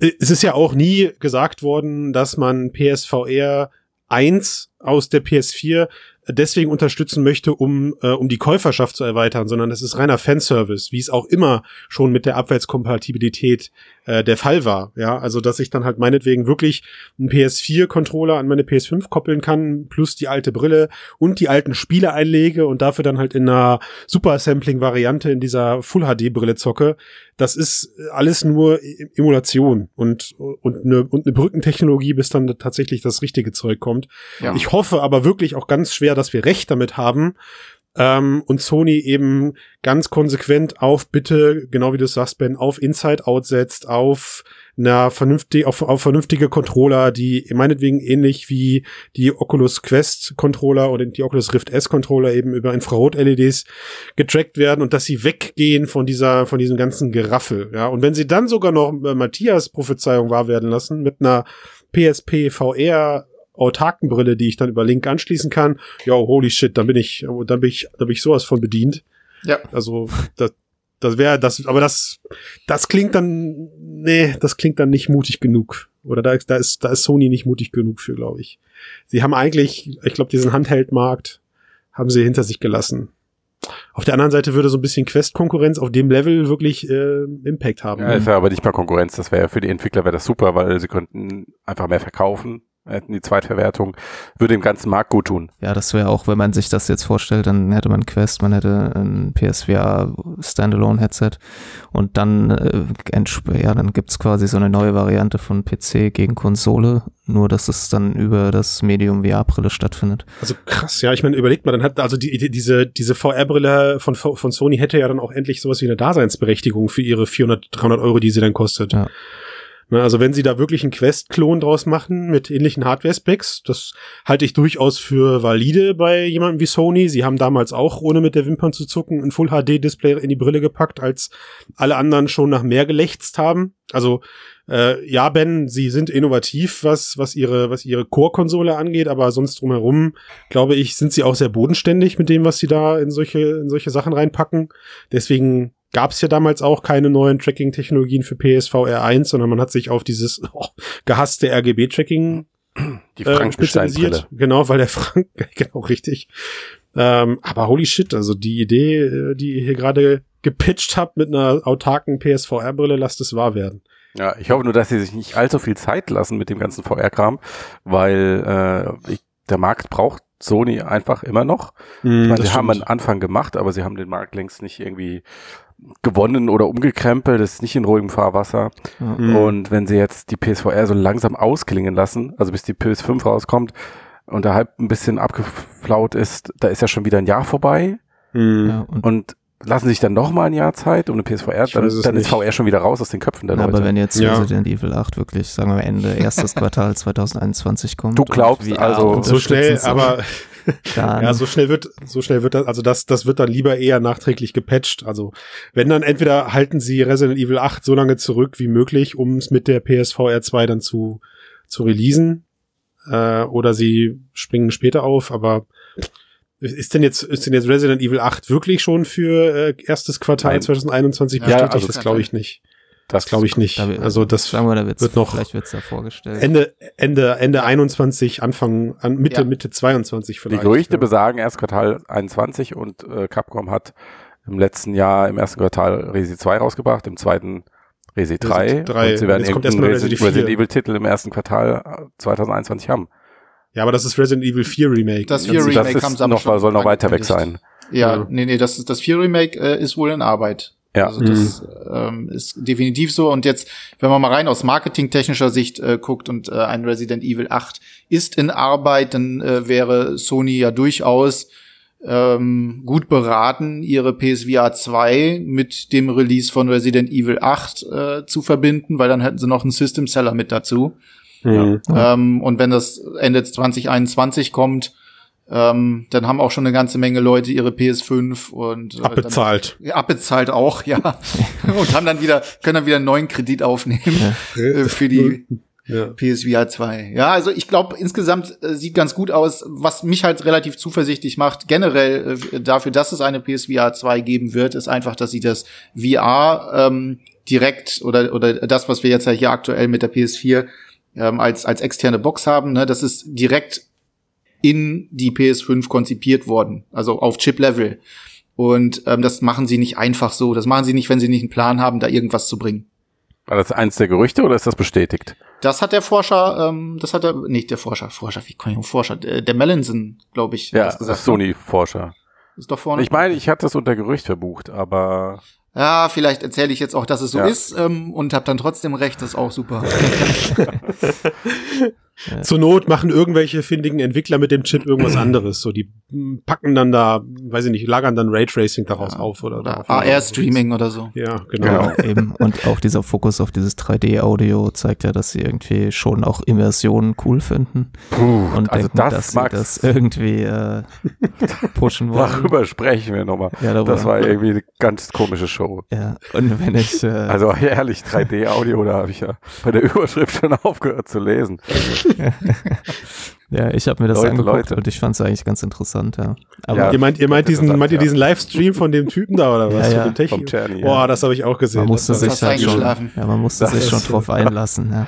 Äh, Es ist ja auch nie gesagt worden, dass man PSVR 1 aus der PS4 deswegen unterstützen möchte, um, äh, um die Käuferschaft zu erweitern, sondern es ist reiner Fanservice, wie es auch immer schon mit der Abwärtskompatibilität äh, der Fall war. Ja, also dass ich dann halt meinetwegen wirklich einen PS4-Controller an meine PS5 koppeln kann, plus die alte Brille und die alten Spiele einlege und dafür dann halt in einer Super-Sampling-Variante in dieser Full-HD-Brille zocke. Das ist alles nur E- Emulation und, und, eine, und eine Brückentechnologie, bis dann tatsächlich das richtige Zeug kommt. Ja. Ich hoffe aber wirklich auch ganz schwer, dass wir recht damit haben. Ähm, und Sony eben ganz konsequent auf bitte, genau wie du es sagst, Ben, auf Inside Out setzt, auf einer vernünftig, auf, auf vernünftige Controller, die meinetwegen ähnlich wie die Oculus Quest Controller oder die Oculus Rift S Controller eben über Infrarot-LEDs getrackt werden und dass sie weggehen von dieser, von diesem ganzen Geraffel, ja. Und wenn sie dann sogar noch äh, Matthias Prophezeiung wahr werden lassen mit einer PSP VR autarken Brille, die ich dann über Link anschließen kann, ja, holy shit, dann bin ich, dann bin ich, dann bin ich sowas von bedient. Ja. Also, das, das wäre das, aber das, das klingt dann, nee, das klingt dann nicht mutig genug. Oder da, ist- da ist, da ist Sony nicht mutig genug für, glaube ich. Sie haben eigentlich, ich glaube, diesen Handheldmarkt haben sie hinter sich gelassen. Auf der anderen Seite würde so ein bisschen Quest-Konkurrenz auf dem Level wirklich äh, Impact haben. Ja, ist ja aber nicht mal Konkurrenz. Das wäre ja für die Entwickler wäre das super, weil sie könnten einfach mehr verkaufen, hätten die Zweitverwertung, würde dem ganzen Markt gut tun. Ja, das wäre auch, wenn man sich das jetzt vorstellt, dann hätte man Quest, man hätte ein PSVR Standalone Headset und dann, äh, ja, dann gibt's quasi so eine neue Variante von PC gegen Konsole, nur dass es dann über das Medium VR-Brille stattfindet. Also krass, ja. Ich meine, überlegt mal, dann hat also die, die, diese, diese VR-Brille von, von Sony hätte ja dann auch endlich sowas wie eine Daseinsberechtigung für ihre 400, 300 Euro, die sie dann kostet. Ja. Ne, also wenn sie da wirklich einen Quest-Klon draus machen mit ähnlichen Hardware-Specs, das halte ich durchaus für valide bei jemandem wie Sony. Sie haben damals auch, ohne mit der Wimpern zu zucken, ein Full-HD-Display in die Brille gepackt, als alle anderen schon nach mehr gelächzt haben. Also äh, ja, Ben, sie sind innovativ, was, was ihre, was ihre Core-Konsole angeht, aber sonst drumherum, glaube ich, sind sie auch sehr bodenständig mit dem, was sie da in solche, in solche Sachen reinpacken. Deswegen gab es ja damals auch keine neuen Tracking-Technologien für PSVR 1, sondern man hat sich auf dieses oh, gehasste RGB-Tracking Die äh, spezialisiert. Genau, weil der Frank, genau richtig. Ähm, aber holy shit, also die Idee, äh, die ihr hier gerade gepitcht habt mit einer autarken PSVR-Brille, lasst es wahr werden. Ja, ich hoffe nur, dass sie sich nicht allzu viel Zeit lassen mit dem ganzen VR-Kram, weil äh, ich, der Markt braucht Sony einfach immer noch. Ich meine, sie haben einen Anfang gemacht, aber sie haben den Markt längst nicht irgendwie gewonnen oder umgekrempelt, ist nicht in ruhigem Fahrwasser. Ja. Mhm. Und wenn sie jetzt die PSVR so langsam ausklingen lassen, also bis die PS5 rauskommt und der Hype ein bisschen abgeflaut ist, da ist ja schon wieder ein Jahr vorbei Mhm. Ja, und und lassen sich dann noch mal ein Jahr Zeit um eine PSVR, dann, dann ist. VR schon wieder raus aus den Köpfen der Na, Leute. aber wenn jetzt Ja. Resident Evil 8 wirklich, sagen wir mal Ende erstes Quartal 2021 kommt. Du glaubst also- so schnell, aber ja, so schnell wird, so schnell wird das, also das, das wird dann lieber eher nachträglich gepatcht. Also wenn dann entweder halten sie Resident Evil 8 so lange zurück wie möglich, um es mit der PSVR 2 dann zu, zu releasen, äh, oder sie springen später auf, aber ist denn jetzt, ist denn jetzt Resident Evil 8 wirklich schon für äh, erstes Quartal Nein. 2021 Ja, bestätigt? also das glaube ich nicht. Das Das glaube ich nicht. Da wir- Also das sagen wir, da wird's, wird noch vielleicht wird's da vorgestellt. Ende, Ende, Ende 21, Anfang, an Mitte, Ja. Mitte 22 Die vielleicht. Gerüchte ja. besagen erst Quartal 21 und äh, Capcom hat im letzten Jahr im ersten Quartal Resi 2 rausgebracht, im zweiten Resi 3. Resi 3. Und sie werden Jetzt kommt erstmal Resident, Resi 4. Resident Evil Titel im ersten Quartal äh, 2021 haben. Ja, aber das ist Resident Evil 4 Remake. Das Das, 4 Remake ist haben sie noch, soll noch weiter weg sein. Ja, Ja. nee, nee, das, ist- das 4 Remake äh, ist wohl in Arbeit. Ja. Also das ähm, ist definitiv so. Und jetzt, wenn man mal rein aus marketingtechnischer Sicht äh, guckt und äh, ein Resident Evil 8 ist in Arbeit, dann äh, wäre Sony ja durchaus ähm, gut beraten, ihre PSVR 2 mit dem Release von Resident Evil 8 äh, zu verbinden, weil dann hätten sie noch einen System Seller mit dazu. Mhm. Ähm, und wenn das Ende 2021 kommt, ähm, dann haben auch schon eine ganze Menge Leute ihre PS5 und äh, Abbezahlt. Dann, ja, abbezahlt auch, ja. und haben dann wieder, können dann wieder einen neuen Kredit aufnehmen äh, für die Ja. PSVR 2. Ja, also ich glaube, insgesamt äh, sieht ganz gut aus. Was mich halt relativ zuversichtlich macht, generell äh, dafür, dass es eine PSVR 2 geben wird, ist einfach, dass sie das VR ähm, direkt oder, oder das, was wir jetzt ja hier aktuell mit der PS4 ähm, als, als externe Box haben, ne, das ist direkt in die PS5 konzipiert worden, also auf Chip-Level. Und ähm, das machen sie nicht einfach so. Das machen sie nicht, wenn sie nicht einen Plan haben, da irgendwas zu bringen. War das eins der Gerüchte oder ist das bestätigt? Das hat der Forscher, ähm, das hat der, nicht der Forscher, Forscher, wie kann ich um Forscher, der, der Mellinson, glaube ich, Ja, das gesagt. ne? Sony-Forscher. Ist doch vorne. Ich meine, ich hatte das unter Gerücht verbucht, aber ja, vielleicht erzähle ich jetzt auch, dass es so Ja. ist ähm, und habe dann trotzdem recht, das ist auch super. Zur Not machen irgendwelche findigen Entwickler mit dem Chip irgendwas anderes. So, die packen dann da, weiß ich nicht, lagern dann Raytracing daraus auf oder, Oder darauf. AR-Streaming oder so. Ja, genau. Genau. Eben. Und auch dieser Fokus auf dieses 3D-Audio zeigt ja, dass sie irgendwie schon auch Immersionen cool finden puh, und also denken, das dass sie Max, das irgendwie äh, pushen wollen. darüber sprechen wir nochmal. Ja, darüber. Das war irgendwie eine ganz komische Show. Ja, und wenn ich, äh, Also ehrlich, 3D-Audio, da habe ich ja bei der Überschrift schon aufgehört zu lesen. ja, ich habe mir das Leute, angeguckt Leute. und ich fand es eigentlich ganz interessant, ja. Aber Ja. Ihr meint, ihr meint diesen, meint ihr diesen Livestream von dem Typen da oder was? Ja, ja. Von dem Techie? Vom ja. Boah, das habe ich auch gesehen. man musste Das sich halt schon, ja, man musste Das sich schon drauf einlassen, ja.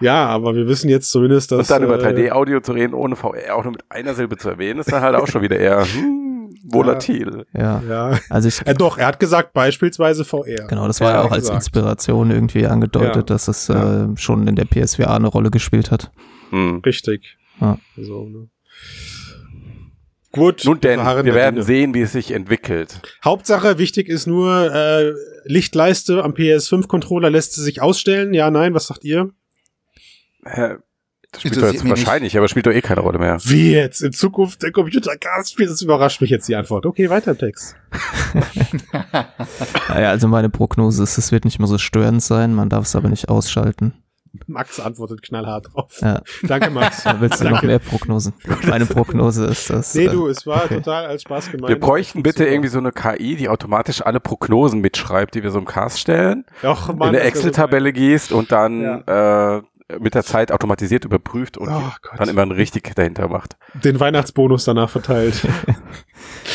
ja, aber wir wissen jetzt zumindest, dass. Und dann über äh, 3D-Audio zu reden, ohne VR auch nur mit einer Silbe zu erwähnen, ist dann halt auch schon wieder eher hm, volatil. Ja, Ja. also ich, Äh, doch, er hat gesagt, beispielsweise VR. genau, das war Ja, ja auch als gesagt. Inspiration irgendwie angedeutet, Ja. dass es Ja. äh, schon in der PSVR eine Rolle gespielt hat. Hm. Richtig. Ja. So, ne? Gut. Nun denn, wir der werden Dinge. sehen, wie es sich entwickelt. Hauptsache, wichtig ist nur, äh, Lichtleiste am PS5-Controller lässt sie sich ausstellen. Ja, nein, was sagt ihr? Äh, Das spielt doch jetzt mich nicht. wahrscheinlich, aber spielt doch eh keine Rolle mehr. Wie jetzt? In Zukunft der Computercast spielt, das überrascht mich jetzt die Antwort. Okay, weiter im Text. Naja, also meine Prognose ist, es wird nicht mehr so störend sein, man darf es aber nicht ausschalten. Max antwortet knallhart drauf. Ja. Danke, Max. Da willst du noch Danke. mehr Prognosen? Meine Prognose ist das. Nee, äh, du, es war total als Spaß gemeint. Wir bräuchten bitte Super. irgendwie so eine KI, die automatisch alle Prognosen mitschreibt, die wir so im Cast stellen, Och, Mann, in eine Excel-Tabelle gehst und dann äh, mit der Zeit automatisiert überprüft und Oh dann immer ein richtig dahinter macht. Den Weihnachtsbonus danach verteilt.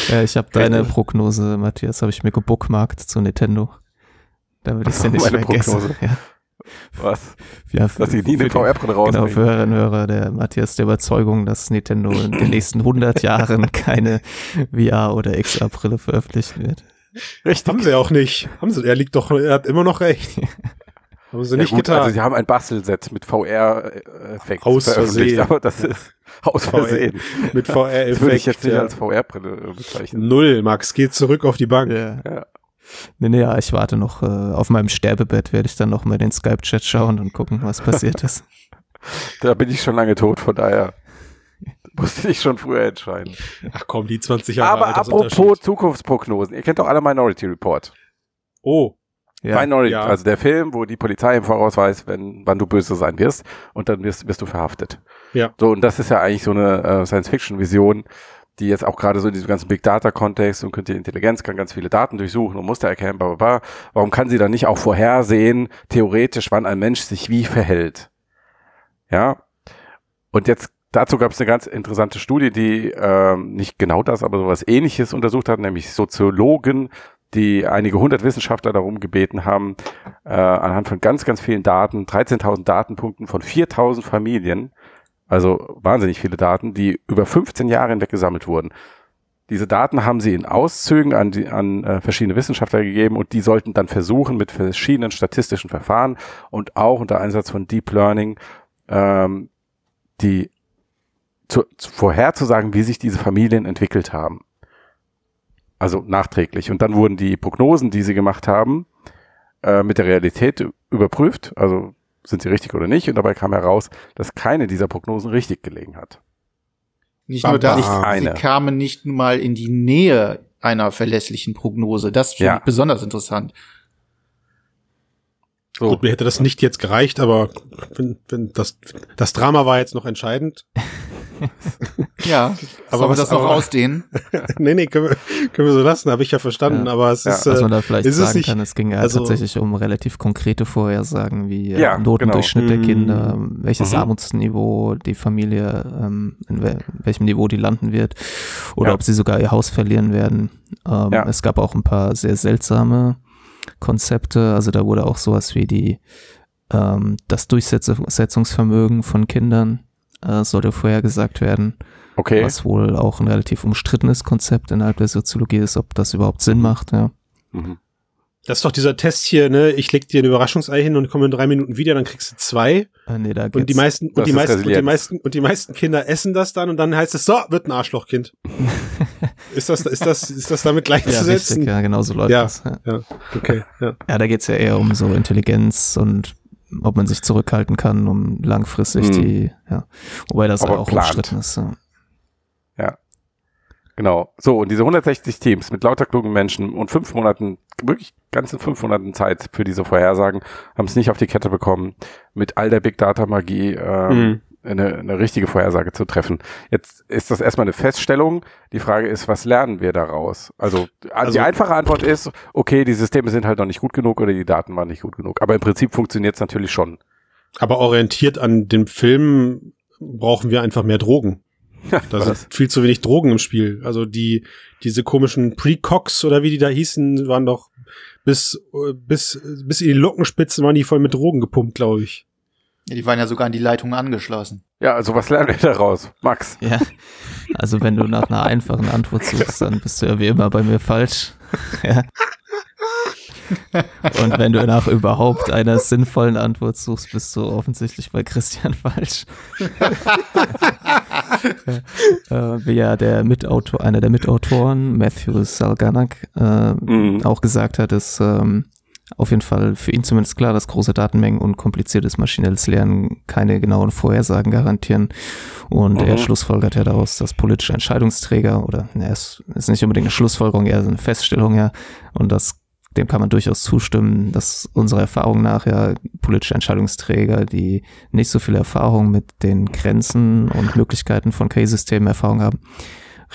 Ja, ich habe deine Prognose, Matthias, habe ich mir gebookmarkt zu Nintendo. Damit ich sie nicht Meine vergesse. Prognose. Ja, Was? ja, Dass sie nie eine für die- VR-Brille Genau, rausbringen. für Hörerinnen und Hörer, der Matthias der Überzeugung, dass Nintendo in den nächsten 100 Jahren keine VR- oder XR-Brille veröffentlichen wird. Richtig. Haben sie auch nicht. Haben sie, er liegt doch, er hat immer noch recht. Haben sie Ja, nicht gut, getan. also sie haben ein Bastelset mit VR-Effekt Aus veröffentlicht, Versehen. aber das ist aus Versehen. mit Das würde ich VR-Effekt. jetzt nicht ja. als VR-Brille bezeichnen. Null, Max, geht zurück auf die Bank. Ja. Ja. Nee, nee, ja, ich warte noch. Äh, auf meinem Sterbebett werde ich dann noch mal den Skype-Chat schauen und gucken, was passiert ist. Da bin ich schon lange tot, von daher musste ich schon früher entscheiden. Ach komm, die 20 Jahre Aber apropos Zukunftsprognosen, ihr kennt doch alle Minority Report. Oh, Ja, Minority, Ja. also der Film, wo die Polizei im Voraus weiß, wenn, wann du böse sein wirst und dann wirst, wirst du verhaftet. Ja. So, und das ist ja eigentlich so eine äh, Science-Fiction-Vision, die jetzt auch gerade so in diesem ganzen Big Data-Kontext und künstliche Intelligenz kann ganz viele Daten durchsuchen und Muster erkennen, bla, bla, bla. Warum kann sie dann nicht auch vorhersehen, theoretisch, wann ein Mensch sich wie verhält? Ja. Und jetzt dazu gab es eine ganz interessante Studie, die ähm, nicht genau das, aber sowas ähnliches untersucht hat, nämlich Soziologen, die einige hundert Wissenschaftler darum gebeten haben, äh, anhand von ganz, ganz vielen Daten, 13.000 Datenpunkten von 4.000 Familien, also wahnsinnig viele Daten, die über 15 Jahre hinweg gesammelt wurden. Diese Daten haben sie in Auszügen an, die, an äh, verschiedene Wissenschaftler gegeben und die sollten dann versuchen, mit verschiedenen statistischen Verfahren und auch unter Einsatz von Deep Learning ähm, die zu, zu, vorherzusagen, wie sich diese Familien entwickelt haben. Also nachträglich. Und dann wurden die Prognosen, die sie gemacht haben, äh, mit der Realität überprüft. Also sind sie richtig oder nicht? Und dabei kam heraus, dass keine dieser Prognosen richtig gelegen hat. Nicht Bam, nur das, sie kamen nicht mal in die Nähe einer verlässlichen Prognose. Das finde Ja. ich besonders interessant. So. gut, mir hätte das nicht jetzt gereicht, aber wenn, wenn das, das Drama war jetzt noch entscheidend. Ja, Aber wir das noch ausdehnen? nee, nee, können wir, können wir so lassen, habe ich ja verstanden, Ja. aber es Ja, ist, Was äh, man da vielleicht ist es sagen nicht- kann, es ging ja also- tatsächlich um relativ konkrete Vorhersagen wie äh, Ja, Notendurchschnitt der genau. Kinder, welches Mhm. Armutsniveau die Familie, ähm, in wel welchem Niveau die landen wird oder Ja. ob sie sogar ihr Haus verlieren werden. Ähm, Ja. Es gab auch ein paar sehr seltsame Konzepte, also da wurde auch sowas wie die ähm, das Durchsetzungsvermögen von Kindern äh, sollte vorhergesagt werden Okay. was wohl auch ein relativ umstrittenes Konzept innerhalb der Soziologie ist, ob das überhaupt Sinn macht. Ja. Mhm. das ist doch dieser Test hier, ne, ich leg dir ein Überraschungsei hin und komme in drei Minuten wieder, dann kriegst du zwei. Äh, nee, da Und die geht's- meisten, und die ist meisten, und die meisten, und die meisten Kinder essen das dann und dann heißt es, so, wird ein Arschlochkind. ist das, ist das, ist das damit ja, gleichzusetzen? richtig, ja, genau so läuft Ja. das. Ja. ja, okay, ja. ja, da geht's ja eher um so Intelligenz und ob man sich zurückhalten kann, um langfristig Hm. die, ja. Wobei das Aber ja auch plant. umstritten ist. Ja. Genau. So, und diese 160 Teams mit lauter klugen Menschen und fünf Monaten, wirklich ganzen fünf Monaten Zeit für diese Vorhersagen, haben es nicht auf die Kette bekommen, mit all der Big Data Magie ähm, Mhm. Eine, eine richtige Vorhersage zu treffen. Jetzt ist das erstmal eine Feststellung. Die Frage ist, was lernen wir daraus? Also, Also- die einfache Antwort ist, okay, die Systeme sind halt noch nicht gut genug oder die Daten waren nicht gut genug. Aber im Prinzip funktioniert es natürlich schon. Aber orientiert an dem Film brauchen wir einfach mehr Drogen. Da Was? sind viel zu wenig Drogen im Spiel. Also die, diese komischen Precox oder wie die da hießen, waren doch bis, äh, bis, bis in die Lockenspitzen waren die voll mit Drogen gepumpt, glaube ich. Ja, die waren ja sogar an die Leitung angeschlossen. Ja, also was lernen wir daraus? Max? ja, also wenn du nach einer einfachen Antwort suchst, dann bist du ja wie immer bei mir falsch. ja. Und wenn du nach überhaupt einer sinnvollen Antwort suchst, bist du offensichtlich bei Christian falsch. äh, wie ja der Mitautor, einer der Mitautoren, Matthew Salganak, äh, Mhm. auch gesagt hat, ist ähm, auf jeden Fall für ihn zumindest klar, dass große Datenmengen und kompliziertes maschinelles Lernen keine genauen Vorhersagen garantieren. Und Mhm. er schlussfolgert ja daraus, dass politische Entscheidungsträger oder ne, es ist nicht unbedingt eine Schlussfolgerung, eher eine Feststellung, ja, und das dem kann man durchaus zustimmen, dass unserer Erfahrung nach ja politische Entscheidungsträger, die nicht so viel Erfahrung mit den Grenzen und Möglichkeiten von KI-Systemen Erfahrung haben.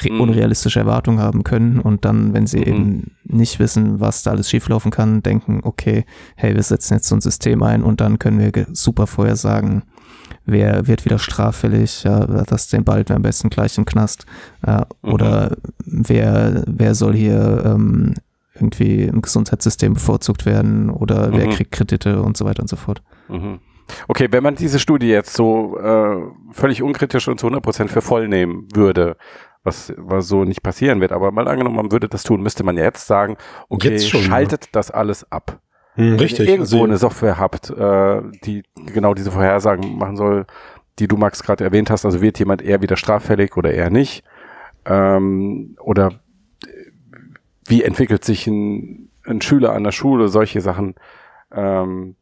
Unrealistische Erwartungen haben können und dann, wenn sie Mhm. eben nicht wissen, was da alles schieflaufen kann, denken, okay, hey, wir setzen jetzt so ein System ein und dann können wir super vorhersagen, wer wird wieder straffällig, ja, das den bald am besten gleich im Knast, ja, Mhm. oder wer, wer soll hier ähm, irgendwie im Gesundheitssystem bevorzugt werden oder wer Mhm. kriegt Kredite und so weiter und so fort. Mhm. Okay, wenn man diese Studie jetzt so äh, völlig unkritisch und zu 100% für voll nehmen würde, was, was so nicht passieren wird, aber mal angenommen, man würde das tun, müsste man ja jetzt sagen, okay, Jetzt schon, schaltet das alles ab. Hm, Wenn richtig. ihr irgendwo Also- eine Software habt, äh, die genau diese Vorhersagen machen soll, die du Max gerade erwähnt hast, also wird jemand eher wieder straffällig oder eher nicht? Ähm, oder äh, wie entwickelt sich ein, ein Schüler an der Schule, solche Sachen ähm,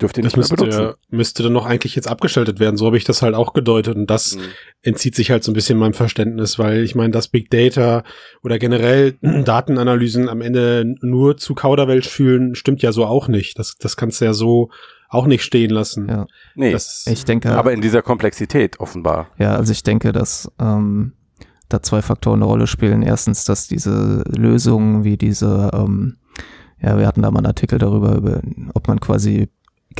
dürft ihr Das nicht mehr benutzen. müsste, müsste dann noch eigentlich jetzt abgeschaltet werden. So habe ich das halt auch gedeutet. Und das Mhm. entzieht sich halt so ein bisschen meinem Verständnis, weil ich meine, dass Big Data oder generell Datenanalysen am Ende nur zu Kauderwelsch fühlen, stimmt ja so auch nicht. Das, das kannst du ja so auch nicht stehen lassen. Ja. Nee, Das, Ich denke, aber in dieser Komplexität offenbar. Ja, also ich denke, dass ähm, da zwei Faktoren eine Rolle spielen. Erstens, dass diese Lösungen wie diese, ähm, ja, wir hatten da mal einen Artikel darüber, über, ob man quasi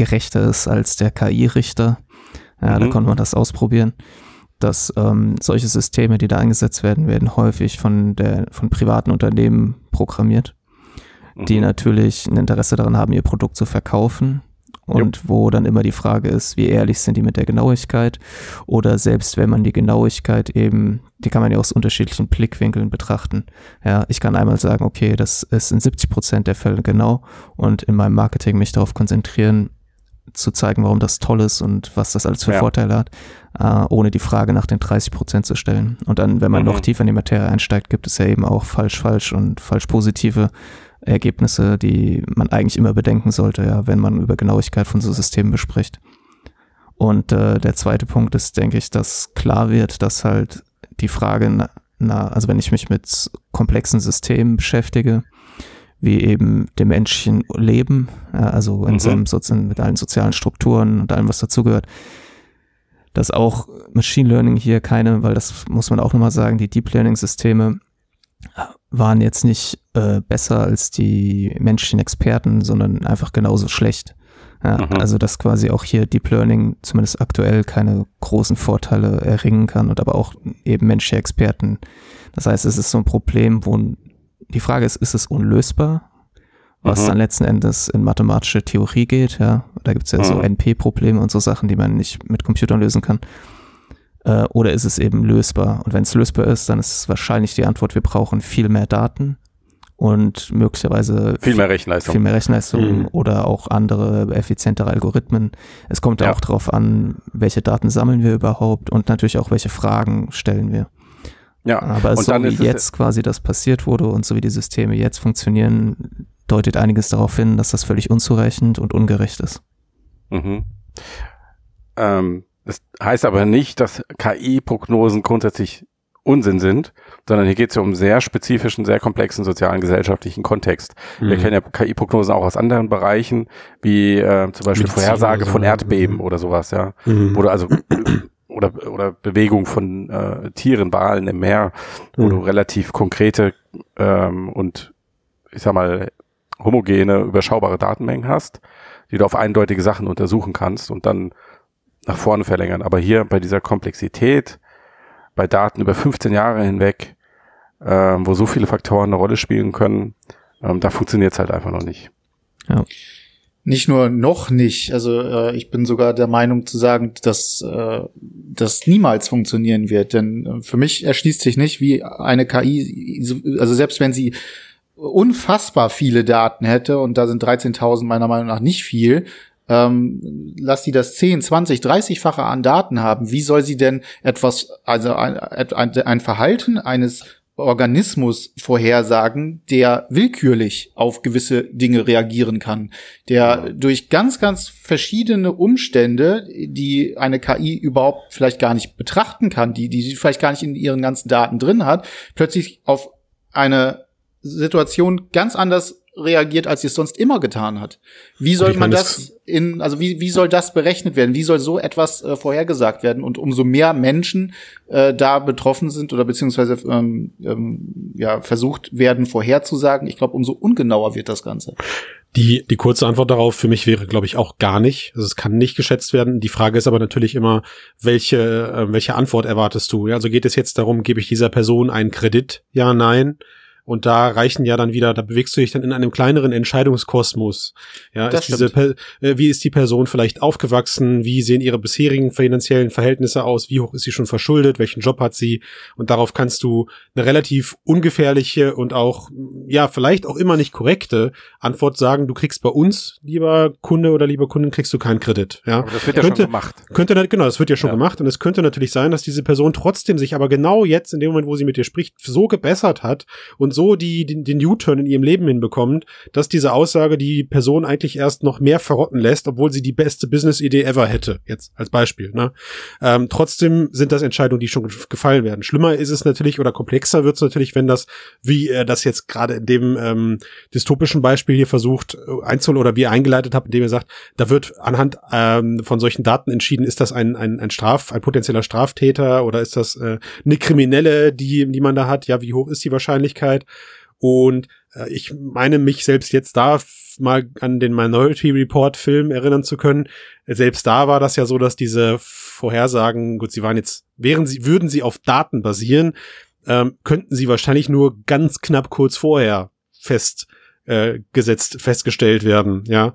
gerechter ist als der KI-Richter. Ja, da Mhm. konnte man das ausprobieren. Dass ähm, solche Systeme, die da eingesetzt werden, werden häufig von der von privaten Unternehmen programmiert die Mhm. natürlich ein Interesse daran haben, ihr Produkt zu verkaufen. Und wo dann immer die Frage ist, wie ehrlich sind die mit der Genauigkeit? Oder selbst wenn man die Genauigkeit eben, die kann man ja aus unterschiedlichen Blickwinkeln betrachten. Ja, ich kann einmal sagen, okay, das ist in 70 Prozent der Fälle genau und in meinem Marketing mich darauf konzentrieren, zu zeigen, warum das toll ist und was das alles für Ja. Vorteile hat, äh, ohne die Frage nach den 30 Prozent zu stellen. Und dann, wenn man Mhm. noch tiefer in die Materie einsteigt, gibt es ja eben auch falsch-falsch und falsch-positive Ergebnisse, die man eigentlich immer bedenken sollte, ja, wenn man über Genauigkeit von so Systemen bespricht. Und äh, der zweite Punkt ist, denke ich, dass klar wird, dass halt die Frage, na, na, also wenn ich mich mit komplexen Systemen beschäftige, wie eben dem menschlichen Leben, also in Mhm. seinem Sozi mit allen sozialen Strukturen und allem, was dazugehört, dass auch Machine Learning hier keine, weil das muss man auch nochmal sagen, die Deep Learning Systeme waren jetzt nicht äh, besser als die menschlichen Experten, sondern einfach genauso schlecht. Ja, Mhm. Also dass quasi auch hier Deep Learning zumindest aktuell keine großen Vorteile erringen kann und aber auch eben menschliche Experten. Das heißt, es ist so ein Problem, wo die Frage ist, ist es unlösbar? Was Mhm. dann letzten Endes in mathematische Theorie geht, ja. Da gibt's ja so Mhm. NP-Probleme und so Sachen, die man nicht mit Computern lösen kann. Äh, oder ist es eben lösbar? Und wenn es lösbar ist, dann ist wahrscheinlich die Antwort, wir brauchen viel mehr Daten und möglicherweise Viel mehr Rechenleistung. viel mehr Rechenleistung Mhm. oder auch andere effizientere Algorithmen. Es kommt Ja. auch darauf an, welche Daten sammeln wir überhaupt und natürlich auch, welche Fragen stellen wir. Ja, Aber und so dann wie jetzt quasi das passiert wurde und so wie die Systeme jetzt funktionieren, deutet einiges darauf hin, dass das völlig unzureichend und ungerecht ist. Mhm. Ähm, das heißt aber nicht, dass KI-Prognosen grundsätzlich Unsinn sind, sondern hier geht es ja um einen sehr spezifischen, sehr komplexen sozialen, gesellschaftlichen Kontext. Wir Mhm. kennen ja KI-Prognosen auch aus anderen Bereichen, wie äh, zum Beispiel Medizin Vorhersage oder so, von? Erdbeben Mhm. oder sowas, ja. Mhm. Wo du also oder, oder Bewegung von äh, Tieren, Walen im Meer, wo Mhm. du relativ konkrete ähm, und ich sag mal homogene, überschaubare Datenmengen hast, die du auf eindeutige Sachen untersuchen kannst und dann nach vorne verlängern. Aber hier bei dieser Komplexität, bei Daten über 15 Jahre hinweg, ähm, wo so viele Faktoren eine Rolle spielen können, ähm, da funktioniert es halt einfach noch nicht. Nicht nur noch nicht, also äh, ich bin sogar der Meinung zu sagen, dass äh, das niemals funktionieren wird. Denn äh, für mich erschließt sich nicht, wie eine KI, so- also selbst wenn sie unfassbar viele Daten hätte, und da sind 13.000 meiner Meinung nach nicht viel, ähm, lass die das 10, 20, 30-fache an Daten haben. Wie soll sie denn etwas, also ein, ein Verhalten eines Organismus vorhersagen, der willkürlich auf gewisse Dinge reagieren kann, der durch ganz, ganz verschiedene Umstände, die eine KI überhaupt vielleicht gar nicht betrachten kann, die, die sie vielleicht gar nicht in ihren ganzen Daten drin hat, plötzlich auf eine Situation ganz anders reagiert, als sie es sonst immer getan hat. Wie soll man das in, also wie, wie soll das berechnet werden? Wie soll so etwas äh, vorhergesagt werden? Und umso mehr Menschen äh, da betroffen sind oder beziehungsweise ähm, ähm, ja, versucht werden vorherzusagen, ich glaube, umso ungenauer wird das Ganze. Die, die kurze Antwort darauf für mich wäre, glaube ich, auch gar nicht. Also es kann nicht geschätzt werden. Die Frage ist aber natürlich immer, welche, äh, welche Antwort erwartest du? Ja, also geht es jetzt darum, gebe ich dieser Person einen Kredit? Ja, nein. Und da reichen ja dann wieder, da bewegst du dich dann in einem kleineren Entscheidungskosmos. Ja, Das ist diese, Per- äh, wie ist die Person vielleicht aufgewachsen? Wie sehen ihre bisherigen finanziellen Verhältnisse aus? Wie hoch ist sie schon verschuldet? Welchen Job hat sie? Und darauf kannst du eine relativ ungefährliche und auch, ja, vielleicht auch immer nicht korrekte Antwort sagen. Du kriegst bei uns, lieber Kunde oder lieber Kunden, kriegst du keinen Kredit. Ja, Aber das wird ja Könnte- schon gemacht. könnte, genau, das wird ja schon Ja. gemacht und es könnte natürlich sein, dass diese Person trotzdem sich aber genau jetzt, in dem Moment, wo sie mit dir spricht, so gebessert hat und so die, den, den U-Turn in ihrem Leben hinbekommt, dass diese Aussage die Person eigentlich erst noch mehr verrotten lässt, obwohl sie die beste Business-Idee ever hätte. Jetzt als Beispiel. Ne? Ähm, trotzdem sind das Entscheidungen, die schon gef- gefallen werden. Schlimmer ist es natürlich oder komplexer wird es natürlich, wenn das, wie er das jetzt gerade in dem ähm, dystopischen Beispiel hier versucht äh, einzuholen oder wie er eingeleitet hat, indem er sagt, da wird anhand ähm, von solchen Daten entschieden, ist das ein, ein, ein Straf, ein potenzieller Straftäter oder ist das äh, eine Kriminelle, die, die man da hat? Ja, wie hoch ist die Wahrscheinlichkeit? Und äh, ich meine, mich selbst jetzt da mal an den Minority Report Film erinnern zu können. Selbst da war das ja so, dass diese Vorhersagen, gut, sie waren jetzt, wären sie, würden sie auf Daten basieren, ähm, könnten sie wahrscheinlich nur ganz knapp kurz vorher fest äh, gesetzt, festgestellt werden, ja.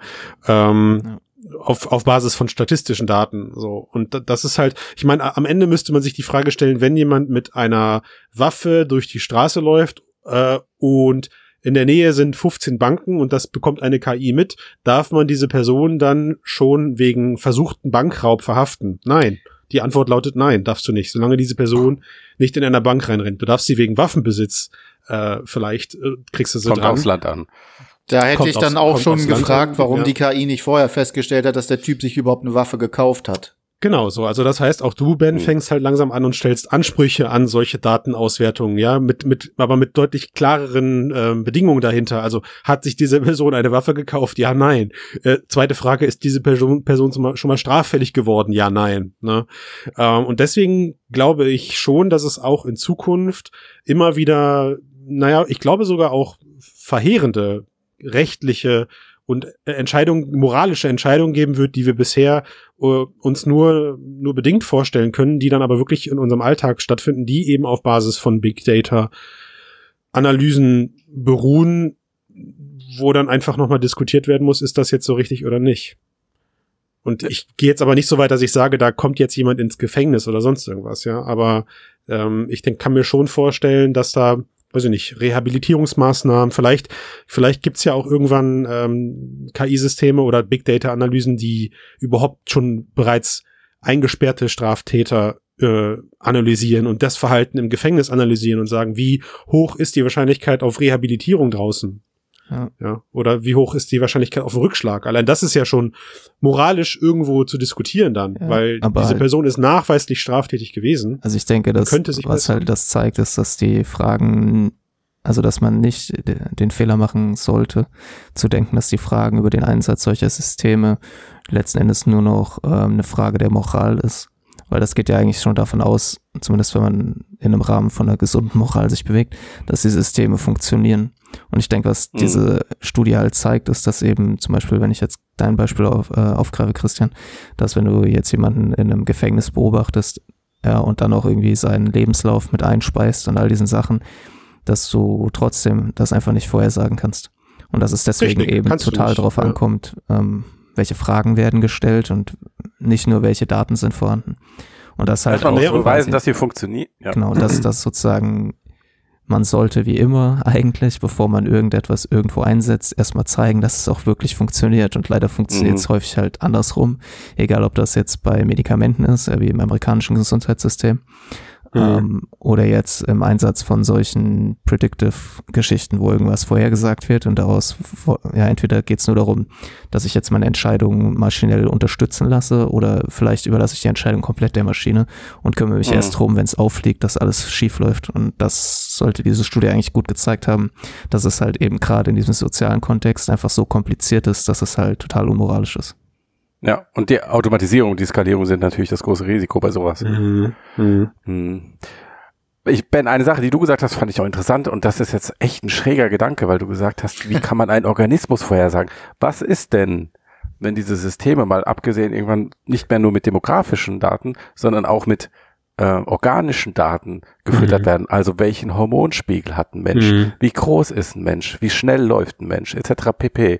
Ähm, Auf, auf Basis von statistischen Daten. So. Und da- das ist halt, ich meine, am Ende müsste man sich die Frage stellen, wenn jemand mit einer Waffe durch die Straße läuft äh, und in der Nähe sind 15 Banken und das bekommt eine KI mit, darf man diese Person dann schon wegen versuchten Bankraub verhaften? Nein. Die Antwort lautet nein, darfst du nicht, solange diese Person nicht in einer Bank reinrennt. Du darfst sie wegen Waffenbesitz äh, vielleicht äh, kriegst du sie Kommt dran. aufs Land an. Da hätte Kommt ich dann aufs- auch schon gefragt, an, warum ja. die KI nicht vorher festgestellt hat, dass der Typ sich überhaupt eine Waffe gekauft hat. Genau so. Also das heißt, auch du, Ben, Mhm. fängst halt langsam an und stellst Ansprüche an solche Datenauswertungen, ja, mit, mit, aber mit deutlich klareren ähm, Bedingungen dahinter. Also hat sich diese Person eine Waffe gekauft? Ja, nein. Äh, zweite Frage, ist diese Person, Person zum Mal- schon mal straffällig geworden? Ja, nein. Ne? Ähm, und deswegen glaube ich schon, dass es auch in Zukunft immer wieder, naja, ich glaube sogar auch verheerende rechtliche und äh, Entscheidungen, moralische Entscheidungen geben wird, die wir bisher äh, uns nur, nur bedingt vorstellen können, die dann aber wirklich in unserem Alltag stattfinden, die eben auf Basis von Big Data Analysen beruhen, wo dann einfach nochmal diskutiert werden muss, ist das jetzt so richtig oder nicht. Und ich gehe jetzt aber nicht so weit, dass ich sage, da kommt jetzt jemand ins Gefängnis oder sonst irgendwas, ja. Aber ähm, ich denk, kann mir schon vorstellen, dass da, weiß ich nicht, Rehabilitierungsmaßnahmen, vielleicht, vielleicht gibt's ja auch irgendwann ähm, KI-Systeme oder Big Data-Analysen, die überhaupt schon bereits eingesperrte Straftäter äh, analysieren und das Verhalten im Gefängnis analysieren und sagen, wie hoch ist die Wahrscheinlichkeit auf Rehabilitierung draußen? Ja. Ja, oder wie hoch ist die Wahrscheinlichkeit auf Rückschlag? Allein das ist ja schon moralisch irgendwo zu diskutieren dann, Ja, weil aber diese halt- Person ist nachweislich straftätig gewesen. Also ich denke, dass könnte sich was halt das zeigt, ist, dass die Fragen, also dass man nicht de- den Fehler machen sollte, zu denken, dass die Fragen über den Einsatz solcher Systeme letzten Endes nur noch ähm, eine Frage der Moral ist. Weil das geht ja eigentlich schon davon aus, zumindest wenn man in einem Rahmen von einer gesunden Moral sich bewegt, dass die Systeme funktionieren. Und ich denke, was Mhm. diese Studie halt zeigt, ist, dass eben zum Beispiel, wenn ich jetzt dein Beispiel auf, äh, aufgreife, Christian, dass wenn du jetzt jemanden in einem Gefängnis beobachtest, ja, und dann auch irgendwie seinen Lebenslauf mit einspeist und all diesen Sachen, dass du trotzdem das einfach nicht vorhersagen kannst. Und dass es deswegen Richtig, eben total nicht, drauf ja. ankommt, ähm, welche Fragen werden gestellt und nicht nur welche Daten sind vorhanden. Und das halt Erstmal auch und beweisen, dass sie funktioniert. Ja. Genau, dass das sozusagen, man sollte wie immer eigentlich, bevor man irgendetwas irgendwo einsetzt, erstmal zeigen, dass es auch wirklich funktioniert. Und leider funktioniert es Mhm. häufig halt andersrum, egal ob das jetzt bei Medikamenten ist, äh, wie im amerikanischen Gesundheitssystem, Mhm. ähm, oder jetzt im Einsatz von solchen Predictive-Geschichten, wo irgendwas vorhergesagt wird und daraus, ja, entweder geht es nur darum, dass ich jetzt meine Entscheidung maschinell unterstützen lasse oder vielleicht überlasse ich die Entscheidung komplett der Maschine und kümmere mich Mhm. erst drum, wenn es auffliegt, dass alles schief läuft. Und das sollte diese Studie eigentlich gut gezeigt haben, dass es halt eben gerade in diesem sozialen Kontext einfach so kompliziert ist, dass es halt total unmoralisch ist. Ja, und die Automatisierung und die Skalierung sind natürlich das große Risiko bei sowas. Mhm. Mhm. Hm. Ich, Ben, eine Sache, die du gesagt hast, fand ich auch interessant und das ist jetzt echt ein schräger Gedanke, weil du gesagt hast, wie kann man einen Organismus vorhersagen? Was ist denn, wenn diese Systeme mal abgesehen irgendwann nicht mehr nur mit demografischen Daten, sondern auch mit äh, organischen Daten gefüttert Mhm. werden. Also welchen Hormonspiegel hat ein Mensch, Mhm. wie groß ist ein Mensch, wie schnell läuft ein Mensch, etc. pp.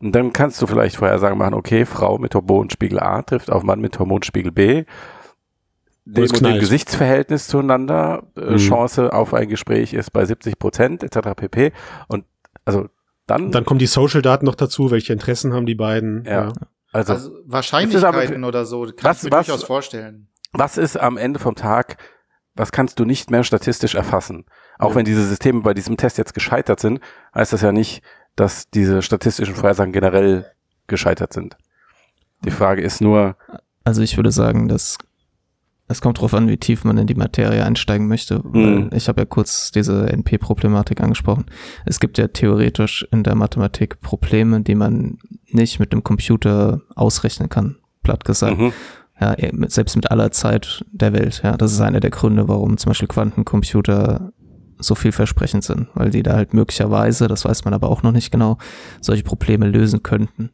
Und dann kannst du vielleicht Vorhersagen machen, okay, Frau mit Hormonspiegel A trifft auf Mann mit Hormonspiegel B. Dem und dem. Gesichtsverhältnis zueinander, äh, Mhm. Chance auf ein Gespräch ist bei 70 Prozent, etc. pp. Und also dann, Dann kommen die Social-Daten noch dazu, welche Interessen haben die beiden. Ja. also, Also Wahrscheinlichkeiten aber- oder so, kann Was- ich mir was- durchaus vorstellen. was ist am Ende vom Tag, was kannst du nicht mehr statistisch erfassen? Auch Ja. wenn diese Systeme bei diesem Test jetzt gescheitert sind, heißt das ja nicht, dass diese statistischen Vorhersagen generell gescheitert sind. Die Frage ist nur, Also ich würde sagen, dass es kommt darauf an, wie tief man in die Materie einsteigen möchte. Mhm. ich habe ja kurz diese NP-Problematik angesprochen. Es gibt ja theoretisch in der Mathematik Probleme, die man nicht mit dem Computer ausrechnen kann, platt gesagt. mhm, Ja, mit, selbst mit aller Zeit der Welt. Ja, das ist einer der Gründe, warum zum Beispiel Quantencomputer so vielversprechend sind, weil die da halt möglicherweise, das weiß man aber auch noch nicht genau, solche Probleme lösen könnten.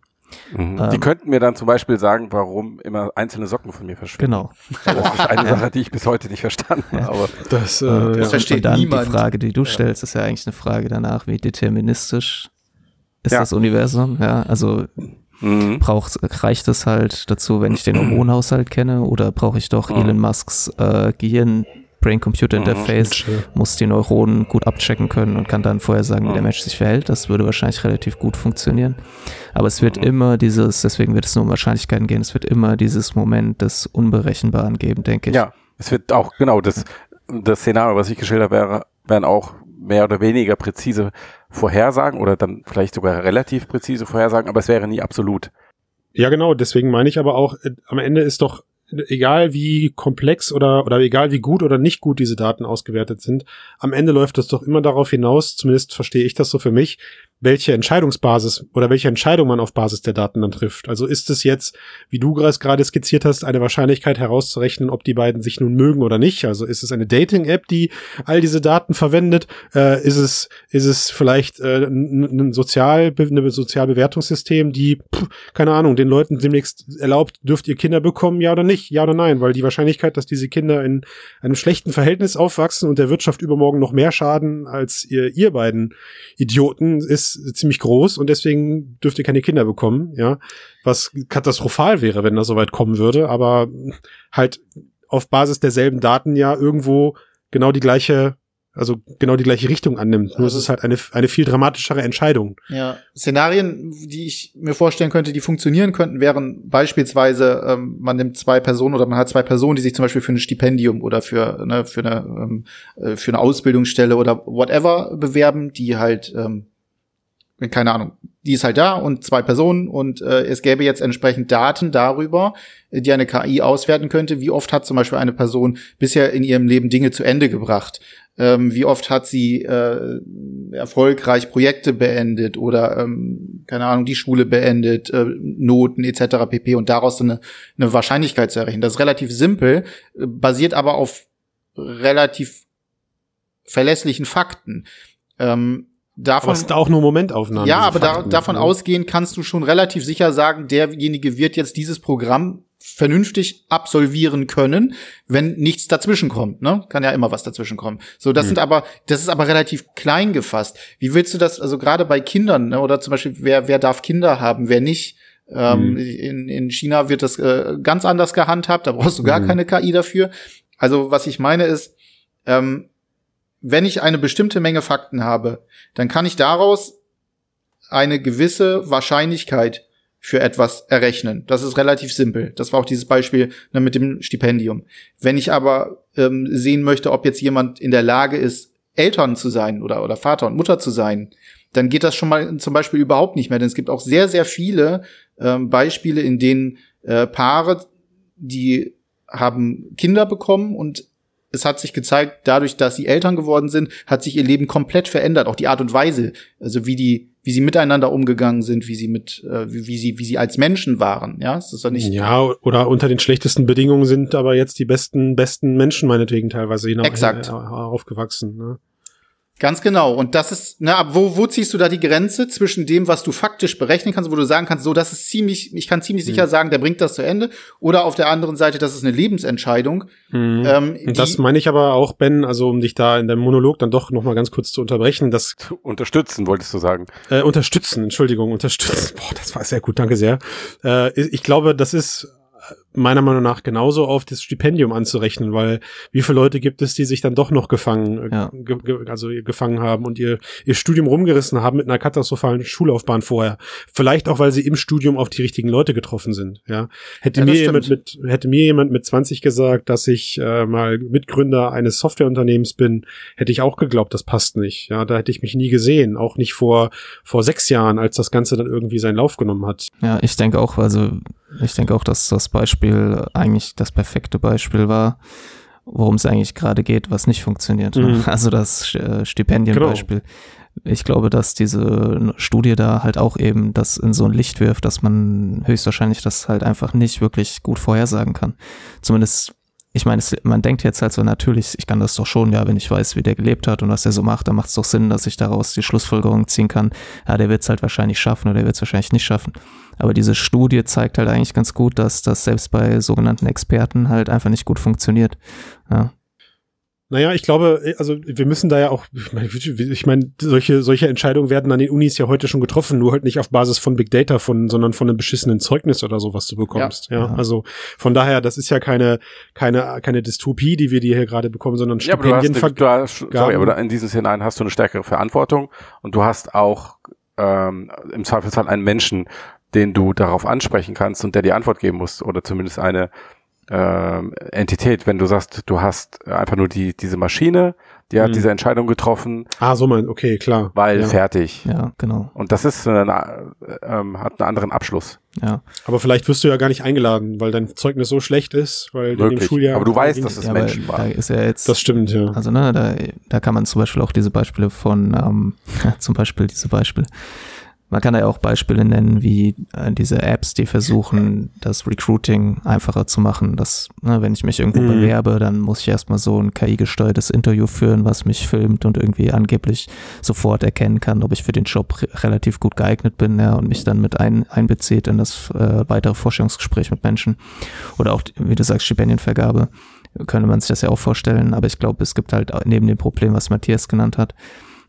mhm. Ähm. die könnten mir dann zum Beispiel sagen, warum immer einzelne Socken von mir verschwinden. Genau. Das ist eine Sache, die ich bis heute nicht verstanden habe. Das, äh, Äh, ja. Das versteht und dann niemand. die Frage, die du stellst, ist ja eigentlich eine Frage danach, wie deterministisch ist Ja. das Universum? Ja, also Mhm. braucht, reicht es halt dazu, wenn ich den Hormonhaushalt kenne, oder brauche ich doch Mhm. Elon Musks äh, Gehirn, Brain-Computer-Interface, muss die Neuronen gut abchecken können und kann dann vorher sagen, wie der Mhm. Mensch sich verhält. Das würde wahrscheinlich relativ gut funktionieren. Aber es wird Mhm. immer dieses, deswegen wird es nur um Wahrscheinlichkeiten gehen, es wird immer dieses Moment des Unberechenbaren geben, denke ich. Ja, es wird auch, genau, das, das Szenario, was ich geschildert wäre, wären auch mehr oder weniger präzise Vorhersagen oder dann vielleicht sogar relativ präzise Vorhersagen, aber es wäre nie absolut. Ja, genau. Deswegen meine ich aber auch, äh, am Ende ist doch egal wie komplex oder, oder egal wie gut oder nicht gut diese Daten ausgewertet sind, am Ende läuft es doch immer darauf hinaus, zumindest verstehe ich das so für mich, welche Entscheidungsbasis oder welche Entscheidung man auf Basis der Daten dann trifft. Also ist es jetzt, wie du gerade skizziert hast, eine Wahrscheinlichkeit herauszurechnen, ob die beiden sich nun mögen oder nicht. Also ist es eine Dating-App, die all diese Daten verwendet? Äh, ist es, ist es vielleicht äh, ein, Sozial, Sozialbewertungssystem, die, pff, keine Ahnung, den Leuten demnächst erlaubt, dürft ihr Kinder bekommen, ja oder nicht? Ja oder nein? Weil die Wahrscheinlichkeit, dass diese Kinder in einem schlechten Verhältnis aufwachsen und der Wirtschaft übermorgen noch mehr schaden als ihr, ihr beiden Idioten, ist ziemlich groß und deswegen dürft ihr keine Kinder bekommen, ja. Was katastrophal wäre, wenn das soweit kommen würde, aber halt auf Basis derselben Daten ja irgendwo genau die gleiche, also genau die gleiche Richtung annimmt. Nur Also- es ist halt eine, eine viel dramatischere Entscheidung. Ja, Szenarien, die ich mir vorstellen könnte, die funktionieren könnten, wären beispielsweise, ähm, man nimmt zwei Personen oder man hat zwei Personen, die sich zum Beispiel für ein Stipendium oder für, ne, für, eine, ähm, äh, für eine Ausbildungsstelle oder whatever bewerben, die halt, ähm, keine Ahnung, die ist halt da und zwei Personen und äh, es gäbe jetzt entsprechend Daten darüber, äh, die eine KI auswerten könnte. Wie oft hat zum Beispiel eine Person bisher in ihrem Leben Dinge zu Ende gebracht? Ähm, wie oft hat sie äh, erfolgreich Projekte beendet oder ähm, keine Ahnung die Schule beendet, äh, Noten etc. pp. und daraus eine, eine Wahrscheinlichkeit zu errechnen. Das ist relativ simpel, äh, basiert aber auf relativ verlässlichen Fakten. Ähm, davon, Aber es sind auch nur Momentaufnahmen. ja, aber da, davon ne? ausgehen kannst du schon relativ sicher sagen, derjenige wird jetzt dieses Programm vernünftig absolvieren können, wenn nichts dazwischen kommt, ne? Kann ja immer was dazwischen kommen. So, das Hm. sind aber, das ist aber relativ klein gefasst. Wie willst du das, also gerade bei Kindern, ne, oder zum Beispiel, wer, wer darf Kinder haben, wer nicht? Ähm, Hm. in, in China wird das äh, ganz anders gehandhabt, da brauchst du gar Hm. keine KI dafür. Also, was ich meine ist, ähm, wenn ich eine bestimmte Menge Fakten habe, dann kann ich daraus eine gewisse Wahrscheinlichkeit für etwas errechnen. Das ist relativ simpel. Das war auch dieses Beispiel ne, mit dem Stipendium. Wenn ich aber ähm, sehen möchte, ob jetzt jemand in der Lage ist, Eltern zu sein oder, oder Vater und Mutter zu sein, dann geht das schon mal zum Beispiel überhaupt nicht mehr. Denn es gibt auch sehr, sehr viele ähm, Beispiele, in denen äh, Paare, die haben Kinder bekommen und es hat sich gezeigt, dadurch, dass sie Eltern geworden sind, hat sich ihr Leben komplett verändert. Auch die Art und Weise, also wie die, wie sie miteinander umgegangen sind, wie sie mit, äh, wie, wie sie, wie sie als Menschen waren. Ja, ist doch nicht. Ja, oder unter den schlechtesten Bedingungen sind aber jetzt die besten, besten Menschen meinetwegen teilweise hinaus Exakt. äh, aufgewachsen. Ne? Ganz genau. Und das ist, na, wo, wo ziehst du da die Grenze zwischen dem, was du faktisch berechnen kannst, wo du sagen kannst, so, das ist ziemlich, ich kann ziemlich sicher sagen, der bringt das zu Ende. Oder auf der anderen Seite, das ist eine Lebensentscheidung. Mhm. Ähm, Und das meine ich aber auch, Ben, also um dich da in deinem Monolog dann doch noch mal ganz kurz zu unterbrechen, das unterstützen, wolltest du sagen. äh, unterstützen, Entschuldigung, unterstützen. Boah, das war sehr gut, danke sehr. Äh, ich glaube, das ist meiner Meinung nach genauso auf das Stipendium anzurechnen, weil wie viele Leute gibt es, die sich dann doch noch gefangen, äh, Ja. ge ge also gefangen haben und ihr, ihr Studium rumgerissen haben mit einer katastrophalen Schullaufbahn vorher. Vielleicht auch, weil sie im Studium auf die richtigen Leute getroffen sind. Ja, hätte Ja, mir jemand mit hätte mir jemand mit 20 gesagt, dass ich äh, mal Mitgründer eines Softwareunternehmens bin, hätte ich auch geglaubt, das passt nicht. Ja, da hätte ich mich nie gesehen, auch nicht vor vor sechs Jahren, als das Ganze dann irgendwie seinen Lauf genommen hat. Ja, ich denke auch, also ich denke auch, dass das Beispiel eigentlich das perfekte Beispiel war, worum es eigentlich gerade geht, was nicht funktioniert. Mhm. Also das äh, Stipendienbeispiel. Ich glaube, dass diese Studie da halt auch eben das in so ein Licht wirft, dass man höchstwahrscheinlich das halt einfach nicht wirklich gut vorhersagen kann. Zumindest, ich meine, es, man denkt jetzt halt so natürlich, ich kann das doch schon, ja, wenn ich weiß, wie der gelebt hat und was er so macht, dann macht es doch Sinn, dass ich daraus die Schlussfolgerung ziehen kann, ja, der wird es halt wahrscheinlich schaffen oder der wird es wahrscheinlich nicht schaffen. Aber diese Studie zeigt halt eigentlich ganz gut, dass das selbst bei sogenannten Experten halt einfach nicht gut funktioniert. Ja, Naja, ich glaube, also wir müssen da ja auch, ich meine, ich meine, solche, solche Entscheidungen werden an den Unis ja heute schon getroffen, nur halt nicht auf Basis von Big Data, von, sondern von einem beschissenen Zeugnis oder so, was du bekommst. Ja, Ja. also von daher, das ist ja keine, keine, keine Dystopie, die wir dir hier gerade bekommen, sondern Ja, aber du hast, eine, Stipendienver du hast sorry, aber in diesen Szenarien hast du eine stärkere Verantwortung und du hast auch ähm, im Zweifelsfall einen Menschen, den du darauf ansprechen kannst und der die Antwort geben muss oder zumindest eine ähm, Entität, wenn du sagst, du hast einfach nur die diese Maschine, die hat Mhm. diese Entscheidung getroffen, Ah, so mein, okay, klar. weil ja. fertig. ja, genau. Und das ist eine, ähm, hat einen anderen Abschluss. Ja. Aber vielleicht wirst du ja gar nicht eingeladen, weil dein Zeugnis so schlecht ist, weil in dem Möglich. Schuljahr. Aber du weißt, dass es ja Menschen da waren. ist ja jetzt Das stimmt, ja. Also ne, da, da kann man zum Beispiel auch diese Beispiele von, ähm, zum Beispiel diese Beispiele. Man kann da ja auch Beispiele nennen, wie äh, diese Apps, die versuchen, das Recruiting einfacher zu machen. Dass, ne, wenn ich mich irgendwo Mhm. bewerbe, dann muss ich erstmal so ein KI-gesteuertes Interview führen, was mich filmt und irgendwie angeblich sofort erkennen kann, ob ich für den Job re relativ gut geeignet bin, ja, und mich dann mit ein, einbezieht in das äh, weitere Forschungsgespräch mit Menschen. Oder auch, wie du sagst, Stipendienvergabe könnte man sich das ja auch vorstellen, aber ich glaube, es gibt halt neben dem Problem, was Matthias genannt hat,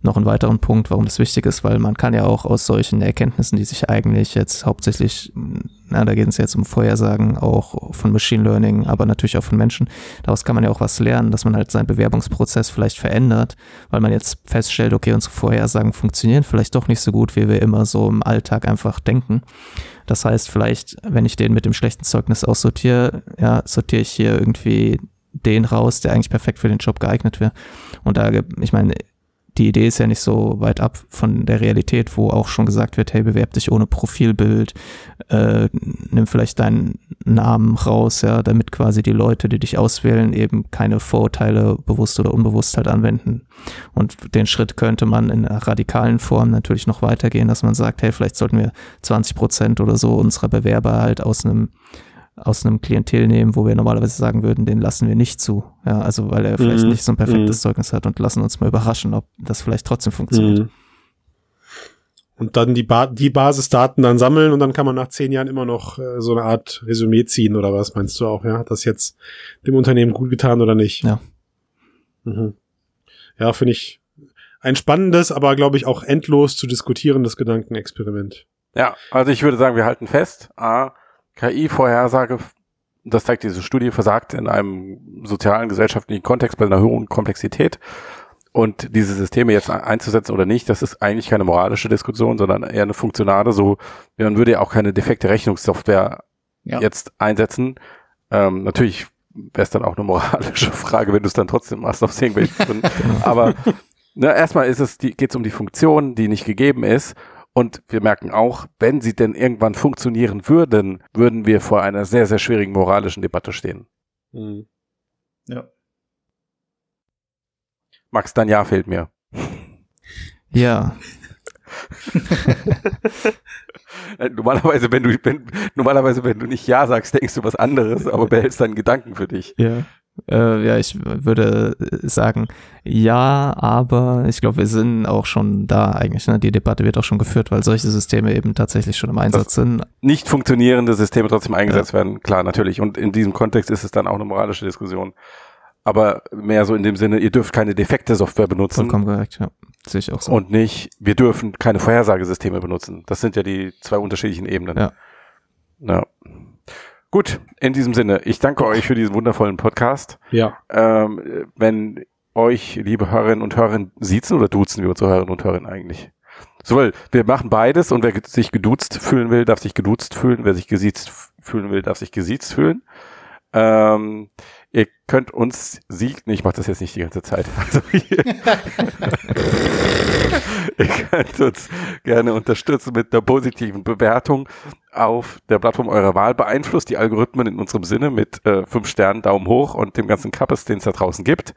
noch einen weiteren Punkt, warum das wichtig ist, weil man kann ja auch aus solchen Erkenntnissen, die sich eigentlich jetzt hauptsächlich, na, da geht es jetzt um Vorhersagen, auch von Machine Learning, aber natürlich auch von Menschen, daraus kann man ja auch was lernen, dass man halt seinen Bewerbungsprozess vielleicht verändert, weil man jetzt feststellt, okay, unsere Vorhersagen funktionieren vielleicht doch nicht so gut, wie wir immer so im Alltag einfach denken. Das heißt, vielleicht, wenn ich den mit dem schlechten Zeugnis aussortiere, ja, sortiere ich hier irgendwie den raus, der eigentlich perfekt für den Job geeignet wäre. Und da, ich meine, die Idee ist ja nicht so weit ab von der Realität, wo auch schon gesagt wird, hey, bewerb dich ohne Profilbild, äh, nimm vielleicht deinen Namen raus, ja, damit quasi die Leute, die dich auswählen, eben keine Vorurteile bewusst oder unbewusst halt anwenden. Und den Schritt könnte man in einer radikalen Form natürlich noch weitergehen, dass man sagt, hey, vielleicht sollten wir 20 Prozent oder so unserer Bewerber halt aus einem aus einem Klientel nehmen, wo wir normalerweise sagen würden, den lassen wir nicht zu. Ja, also weil er vielleicht Mhm. nicht so ein perfektes Mhm. Zeugnis hat und lassen uns mal überraschen, ob das vielleicht trotzdem funktioniert. Mhm. Und dann die, ba die Basisdaten dann sammeln und dann kann man nach zehn Jahren immer noch äh, so eine Art Resümee ziehen oder was meinst du auch, ja? Hat das jetzt dem Unternehmen gut getan oder nicht? Ja. Mhm. Ja, finde ich ein spannendes, aber glaube ich auch endlos zu diskutierendes Gedankenexperiment. Ja, also ich würde sagen, wir halten fest, A, KI-Vorhersage, das zeigt diese Studie, versagt in einem sozialen, gesellschaftlichen Kontext bei einer hohen Komplexität. Und diese Systeme jetzt einzusetzen oder nicht, das ist eigentlich keine moralische Diskussion, sondern eher eine funktionale. So, man würde ja auch keine defekte Rechnungssoftware Ja. jetzt einsetzen. Ähm, natürlich wäre es dann auch eine moralische Frage, wenn du es dann trotzdem machst aus irgendwelchen Gründen. Aber ne, erstmal ist es, geht es um die Funktion, die nicht gegeben ist. Und wir merken auch, wenn sie denn irgendwann funktionieren würden, würden wir vor einer sehr, sehr schwierigen moralischen Debatte stehen. Mhm. Ja. Max, dein Ja fehlt mir. Ja, Normalerweise, wenn du, wenn, normalerweise, wenn du nicht Ja sagst, denkst du was anderes, aber behältst deinen Gedanken für dich. ja. Äh, ja, ich würde sagen, ja, aber ich glaube, wir sind auch schon da eigentlich. Ne? Die Debatte wird auch schon geführt, weil solche Systeme eben tatsächlich schon im Einsatz Das- sind. Nicht funktionierende Systeme trotzdem eingesetzt werden, klar, natürlich. Und in diesem Kontext ist es dann auch eine moralische Diskussion. Aber mehr so in dem Sinne, ihr dürft keine defekte Software benutzen. Vollkommen korrekt, ja. Sehe ich auch so. Und nicht, wir dürfen keine Vorhersagesysteme benutzen. Das sind ja die zwei unterschiedlichen Ebenen. Ja. ja. Gut, in diesem Sinne, ich danke euch für diesen wundervollen Podcast. Ja. Ähm, wenn euch, liebe Hörerinnen und Hörer, siezen oder duzen wir unsere Hörerinnen und Hörer eigentlich? Sowohl, wir machen beides und wer sich geduzt fühlen will, darf sich geduzt fühlen. Wer sich gesiezt fühlen will, darf sich gesiezt fühlen. Ähm, ihr könnt uns sie, nee, ich mache das jetzt nicht die ganze Zeit. Also ihr könnt uns gerne unterstützen mit einer positiven Bewertung auf der Plattform eurer Wahl. Beeinflusst die Algorithmen in unserem Sinne mit äh, fünf Sternen, Daumen hoch und dem ganzen Kappes, den es da draußen gibt.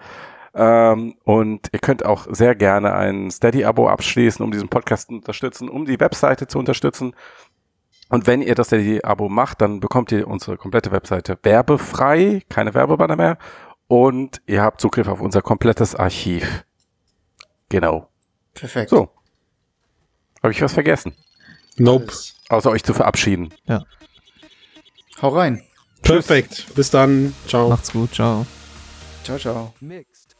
Ähm, und ihr könnt auch sehr gerne ein Steady-Abo abschließen, um diesen Podcast zu unterstützen, um die Webseite zu unterstützen. Und wenn ihr das Steady-Abo macht, dann bekommt ihr unsere komplette Webseite werbefrei, keine Werbebanner mehr. Und ihr habt Zugriff auf unser komplettes Archiv. Genau. Perfekt. So. Habe ich was vergessen? Nope. Alles. Außer euch zu verabschieden. Hau rein. Perfekt. Bis dann. Ciao. Macht's gut, ciao. Ciao, ciao. Mixed.